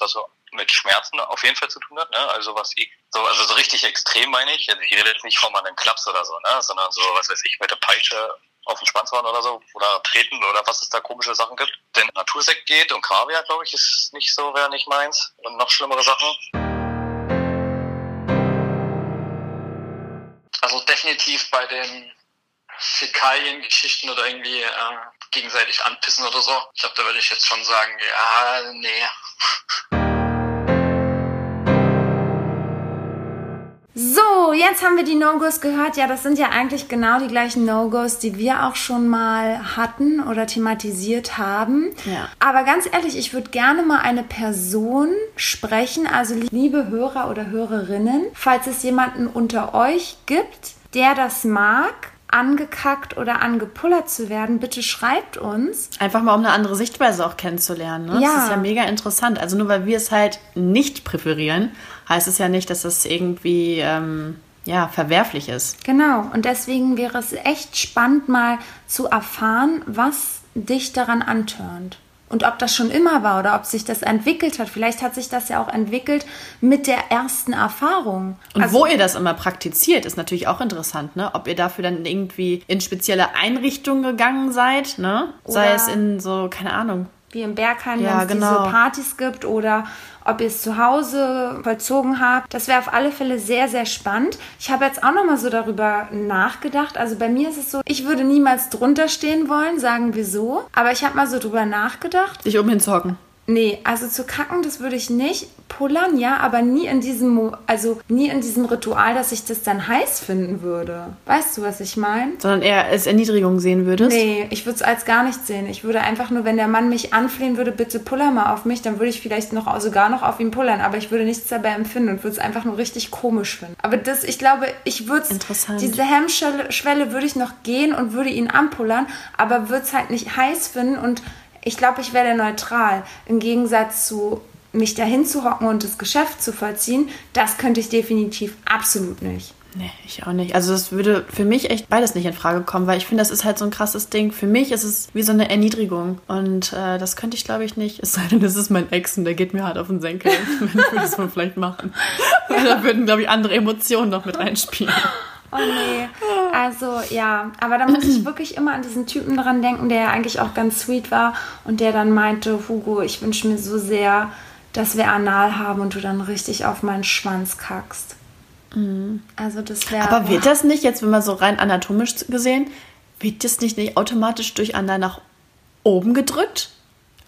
Alles, was so mit Schmerzen auf jeden Fall zu tun hat, ne? Also was ich, so, also so richtig extrem meine ich. Also ich rede jetzt nicht von einem Klaps oder so, ne? Sondern so, was weiß ich, mit der Peitsche auf den Schwanz hauen oder so oder treten oder was es da komische Sachen gibt. Denn Natursekt geht und Kaviar, glaube ich, ist nicht so, wäre nicht meins. Und noch schlimmere Sachen. Also definitiv bei den Fäkalien-Geschichten oder irgendwie äh, gegenseitig anpissen oder so. Ich glaube, da würde ich jetzt schon sagen, ja, nee. So, jetzt haben wir die No-Gos gehört. Ja, das sind ja eigentlich genau die gleichen No-Gos, die wir auch schon mal hatten oder thematisiert haben. Ja. Aber ganz ehrlich, ich würde gerne mal eine Person sprechen, also liebe Hörer oder Hörerinnen, falls es jemanden unter euch gibt, der das mag, angekackt oder angepullert zu werden, bitte schreibt uns. Einfach mal, um eine andere Sichtweise auch kennenzulernen. Ne? Ja. Das ist ja mega interessant. Also nur weil wir es halt nicht präferieren, heißt es ja nicht, dass es irgendwie ähm, ja, verwerflich ist. Genau, und deswegen wäre es echt spannend, mal zu erfahren, was dich daran antörnt. Und ob das schon immer war oder ob sich das entwickelt hat. Vielleicht hat sich das ja auch entwickelt mit der ersten Erfahrung. Und Also- wo ihr das immer praktiziert, ist natürlich auch interessant, ne? Ob ihr dafür dann irgendwie in spezielle Einrichtungen gegangen seid, ne? Sei es in so, keine Ahnung. wie im Berghain, Ja, wenn es genau. diese Partys gibt oder ob ihr es zu Hause vollzogen habt. Das wäre auf alle Fälle sehr, sehr spannend. Ich habe jetzt auch noch mal so darüber nachgedacht. Also bei mir ist es so, ich würde niemals drunter stehen wollen, sagen wir so. Aber ich habe mal so drüber nachgedacht. Sich um hinzuhocken. Nee, also zu kacken, das würde ich nicht. Pullern ja, aber nie in diesem, also nie in diesem Ritual, dass ich das dann heiß finden würde. Weißt du, was ich meine? Sondern eher als Erniedrigung sehen würdest. Nee, ich würde es als gar nicht sehen. Ich würde einfach nur, wenn der Mann mich anflehen würde, bitte puller mal auf mich, dann würde ich vielleicht noch sogar noch auf ihn pullern, aber ich würde nichts dabei empfinden und würde es einfach nur richtig komisch finden. Aber das, ich glaube, ich würde Interessant. diese Hemmschwelle Schwelle würde ich noch gehen und würde ihn anpullern, aber würde es halt nicht heiß finden und ich glaube, ich wäre neutral. Im Gegensatz zu mich dahin zu hocken und das Geschäft zu vollziehen, das könnte ich definitiv absolut nicht. Nee, ich auch nicht. Also das würde für mich echt beides nicht in Frage kommen, weil ich finde, das ist halt so ein krasses Ding. Für mich ist es wie so eine Erniedrigung. Und äh, das könnte ich, glaube ich, nicht. Es sei denn, das ist mein Ex und der geht mir hart auf den Senkel. Dann würde ich das wohl vielleicht machen. Weil da würden, glaube ich, andere Emotionen noch mit reinspielen. Oh nee. Also ja, aber da muss ich wirklich immer an diesen Typen dran denken, der ja eigentlich auch ganz sweet war und der dann meinte, Hugo, ich wünsche mir so sehr, dass wir Anal haben und du dann richtig auf meinen Schwanz kackst. Also das wäre. Mhm. Aber wird das nicht, jetzt wenn man so rein anatomisch gesehen, wird das nicht, nicht automatisch durch Anal nach oben gedrückt?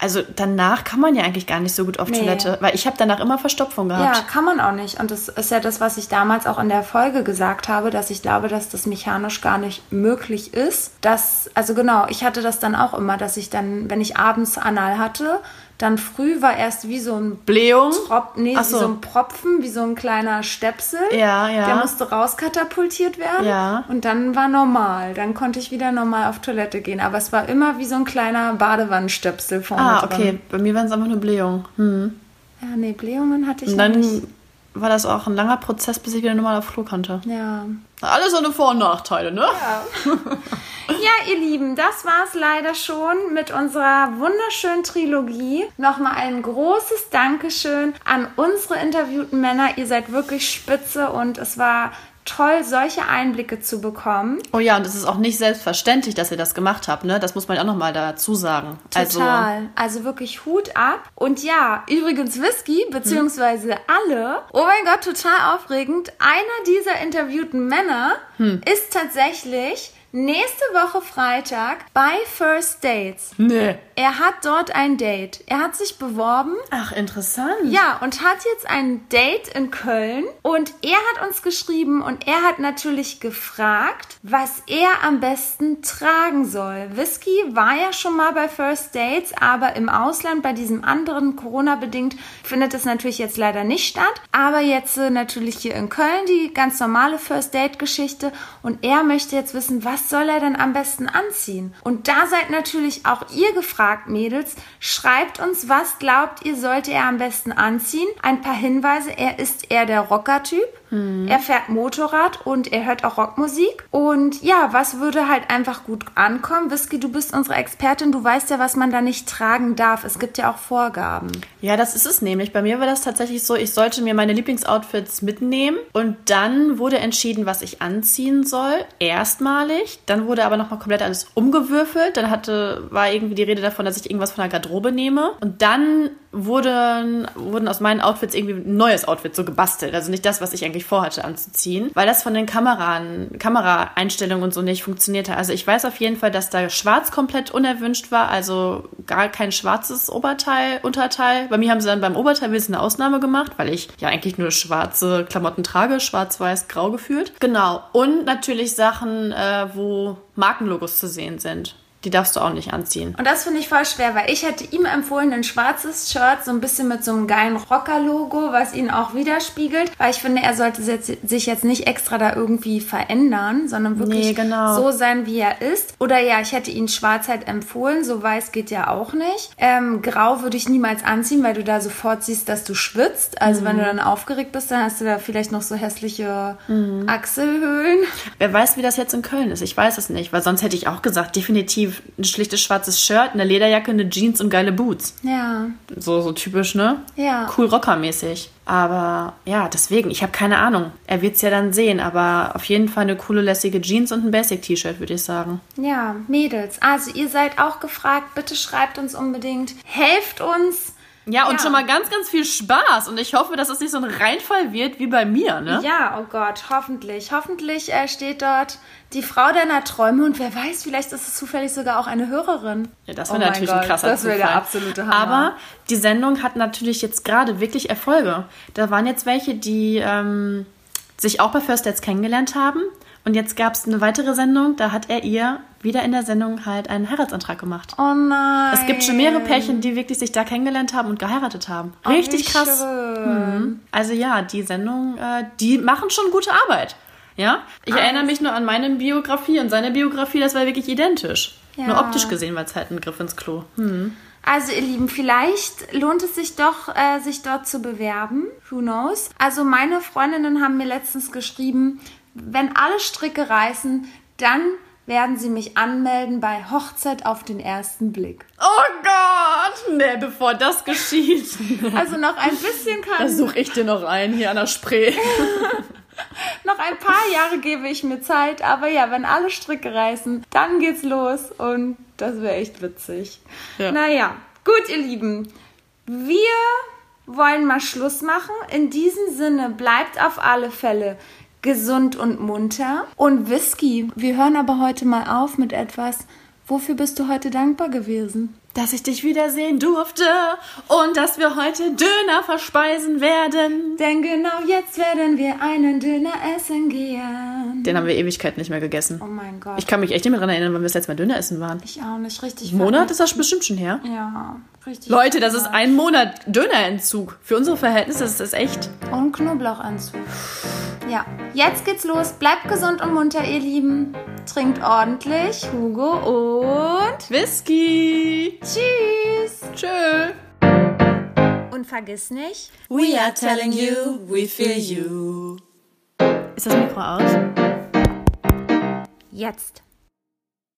Also danach kann man ja eigentlich gar nicht so gut auf Nee. Toilette, weil ich habe danach immer Verstopfung gehabt. Ja, kann man auch nicht. Und das ist ja das, was ich damals auch in der Folge gesagt habe, dass ich glaube, dass das mechanisch gar nicht möglich ist. Dass, also genau, ich hatte das dann auch immer, dass ich dann, wenn ich abends Anal hatte, dann früh war erst wie so ein Blähung? Trop nee, Ach wie so. so ein Propfen, wie so ein kleiner Stöpsel. Ja, ja. Der musste rauskatapultiert werden. Ja. Und dann war normal. Dann konnte ich wieder normal auf Toilette gehen. Aber es war immer wie so ein kleiner Badewannenstöpsel vorne Ah, drin. okay. Bei mir waren es einfach nur Blähungen. Hm. Ja, nee, Blähungen hatte ich Und dann nicht. War das auch ein langer Prozess, bis ich wieder normal auf Klo konnte. Ja. Alles ohne Vor- und Nachteile, ne? Ja, ihr Lieben, das war's leider schon mit unserer wunderschönen Trilogie. Nochmal ein großes Dankeschön an unsere interviewten Männer. Ihr seid wirklich spitze und es war toll, solche Einblicke zu bekommen. Oh ja, und es ist auch nicht selbstverständlich, dass ihr das gemacht habt, ne? Das muss man auch nochmal dazu sagen. Also, Total. Also, wirklich Hut ab. Und ja, übrigens Whisky, beziehungsweise alle. Oh mein Gott, total aufregend. Einer dieser interviewten Männer ist tatsächlich nächste Woche Freitag bei First Dates. nee. Er hat dort ein Date. Er hat sich beworben. Ach, interessant. Ja, und hat jetzt ein Date in Köln. Und er hat uns geschrieben und er hat natürlich gefragt, was er am besten tragen soll. Whisky war ja schon mal bei First Dates, aber im Ausland bei diesem anderen Corona-bedingt findet es natürlich jetzt leider nicht statt. Aber jetzt äh, natürlich hier in Köln die ganz normale First Date-Geschichte. Und er möchte jetzt wissen, was soll er denn am besten anziehen? Und da seid natürlich auch ihr gefragt, Mädels. Schreibt uns, was glaubt ihr, sollte er am besten anziehen? Ein paar Hinweise. Er ist eher der Rocker-Typ. Er fährt Motorrad und er hört auch Rockmusik. Und ja, was würde halt einfach gut ankommen? Whisky, du bist unsere Expertin. Du weißt ja, was man da nicht tragen darf. Es gibt ja auch Vorgaben. Ja, das ist es nämlich. Bei mir war das tatsächlich so, ich sollte mir meine Lieblingsoutfits mitnehmen und dann wurde entschieden, was ich anziehen soll. Erstmalig. Dann wurde aber nochmal komplett alles umgewürfelt. Dann hatte, war irgendwie die Rede davon, dass ich irgendwas von der Garderobe nehme. Und dann wurden, wurden aus meinen Outfits irgendwie ein neues Outfit so gebastelt. Also nicht das, was ich eigentlich vorhatte anzuziehen, weil das von den Kameran, Kameraeinstellungen und so nicht funktionierte. Also ich weiß auf jeden Fall, dass da schwarz komplett unerwünscht war, also gar kein schwarzes Oberteil, Unterteil. Bei mir haben sie dann beim Oberteil ein bisschen eine Ausnahme gemacht, weil ich ja eigentlich nur schwarze Klamotten trage, schwarz, weiß, grau gefühlt. Genau. Und natürlich Sachen, äh, wo Markenlogos zu sehen sind. Die darfst du auch nicht anziehen. Und das finde ich voll schwer, weil ich hätte ihm empfohlen, ein schwarzes Shirt, so ein bisschen mit so einem geilen Rocker-Logo, was ihn auch widerspiegelt. Weil ich finde, er sollte sich jetzt nicht extra da irgendwie verändern, sondern wirklich Nee, genau. so sein, wie er ist. Oder ja, ich hätte ihn schwarz halt empfohlen, so weiß geht ja auch nicht. Ähm, grau würde ich niemals anziehen, weil du da sofort siehst, dass du schwitzt. Also wenn du dann aufgeregt bist, dann hast du da vielleicht noch so hässliche Achselhöhlen. Wer weiß, wie das jetzt in Köln ist. Ich weiß es nicht, weil sonst hätte ich auch gesagt, definitiv ein schlichtes schwarzes Shirt, eine Lederjacke, eine Jeans und geile Boots. Ja. So, so typisch, ne? Ja. Cool Rocker-mäßig. Aber ja, deswegen, ich habe keine Ahnung. Er wird es ja dann sehen, aber auf jeden Fall eine coole, lässige Jeans und ein Basic-T-Shirt, würde ich sagen. Ja, Mädels. Also ihr seid auch gefragt. Bitte schreibt uns unbedingt. Helft uns. Ja, und Ja. schon mal ganz, ganz viel Spaß. Und ich hoffe, dass es nicht so ein Reinfall wird wie bei mir, ne? Ja, oh Gott, hoffentlich. Hoffentlich äh, steht dort die Frau deiner Träume und wer weiß, vielleicht ist es zufällig sogar auch eine Hörerin. Ja, das Oh wäre mein natürlich Gott, ein krasser Das wäre der absolute Hammer. Aber die Sendung hat natürlich jetzt gerade wirklich Erfolge. Da waren jetzt welche, die ähm, sich auch bei First Dates kennengelernt haben. Und jetzt gab es eine weitere Sendung, da hat er ihr wieder in der Sendung halt einen Heiratsantrag gemacht. oh nein. Es gibt schon mehrere Pärchen, die wirklich sich da kennengelernt haben und geheiratet haben. Richtig Oh, krass. Mhm. Also ja, die Sendung, äh, die machen schon gute Arbeit. Ja, ich erinnere mich nur an meine Biografie und seine Biografie, das war wirklich identisch. Ja. Nur optisch gesehen war es halt ein Griff ins Klo. Hm. Also ihr Lieben, vielleicht lohnt es sich doch, äh, sich dort zu bewerben. Who knows? Also meine Freundinnen haben mir letztens geschrieben, wenn alle Stricke reißen, dann werden sie mich anmelden bei Hochzeit auf den ersten Blick. Oh Gott! Nee, bevor das geschieht. Also noch ein bisschen Da kann, suche ich dir noch einen hier an der Spree. noch ein paar Jahre gebe ich mir Zeit, aber ja, wenn alle Stricke reißen, dann geht's los und das wäre echt witzig. Ja. Naja, gut, ihr Lieben, wir wollen mal Schluss machen. In diesem Sinne bleibt auf alle Fälle gesund und munter. Und Whisky, wir hören aber heute mal auf mit etwas. Wofür bist du heute dankbar gewesen? Dass ich dich wiedersehen durfte und dass wir heute Döner verspeisen werden. Denn genau jetzt werden wir einen Döner essen gehen. Den haben wir Ewigkeit nicht mehr gegessen. Oh mein Gott. Ich kann mich echt nicht mehr daran erinnern, wann wir das letzte Mal Döner essen waren. Ich auch nicht richtig. Monat ist das bestimmt schon her. Ja, richtig. Leute, das ist ein Monat Dönerentzug. Für unsere Verhältnisse ist das echt. Und Knoblauchanzug. Ja, jetzt geht's los. Bleibt gesund und munter, ihr Lieben. Trinkt ordentlich, Hugo und Whisky. tschüss. Tschö. Und vergiss nicht, We are telling you, we feel you. Ist das Mikro aus? jetzt.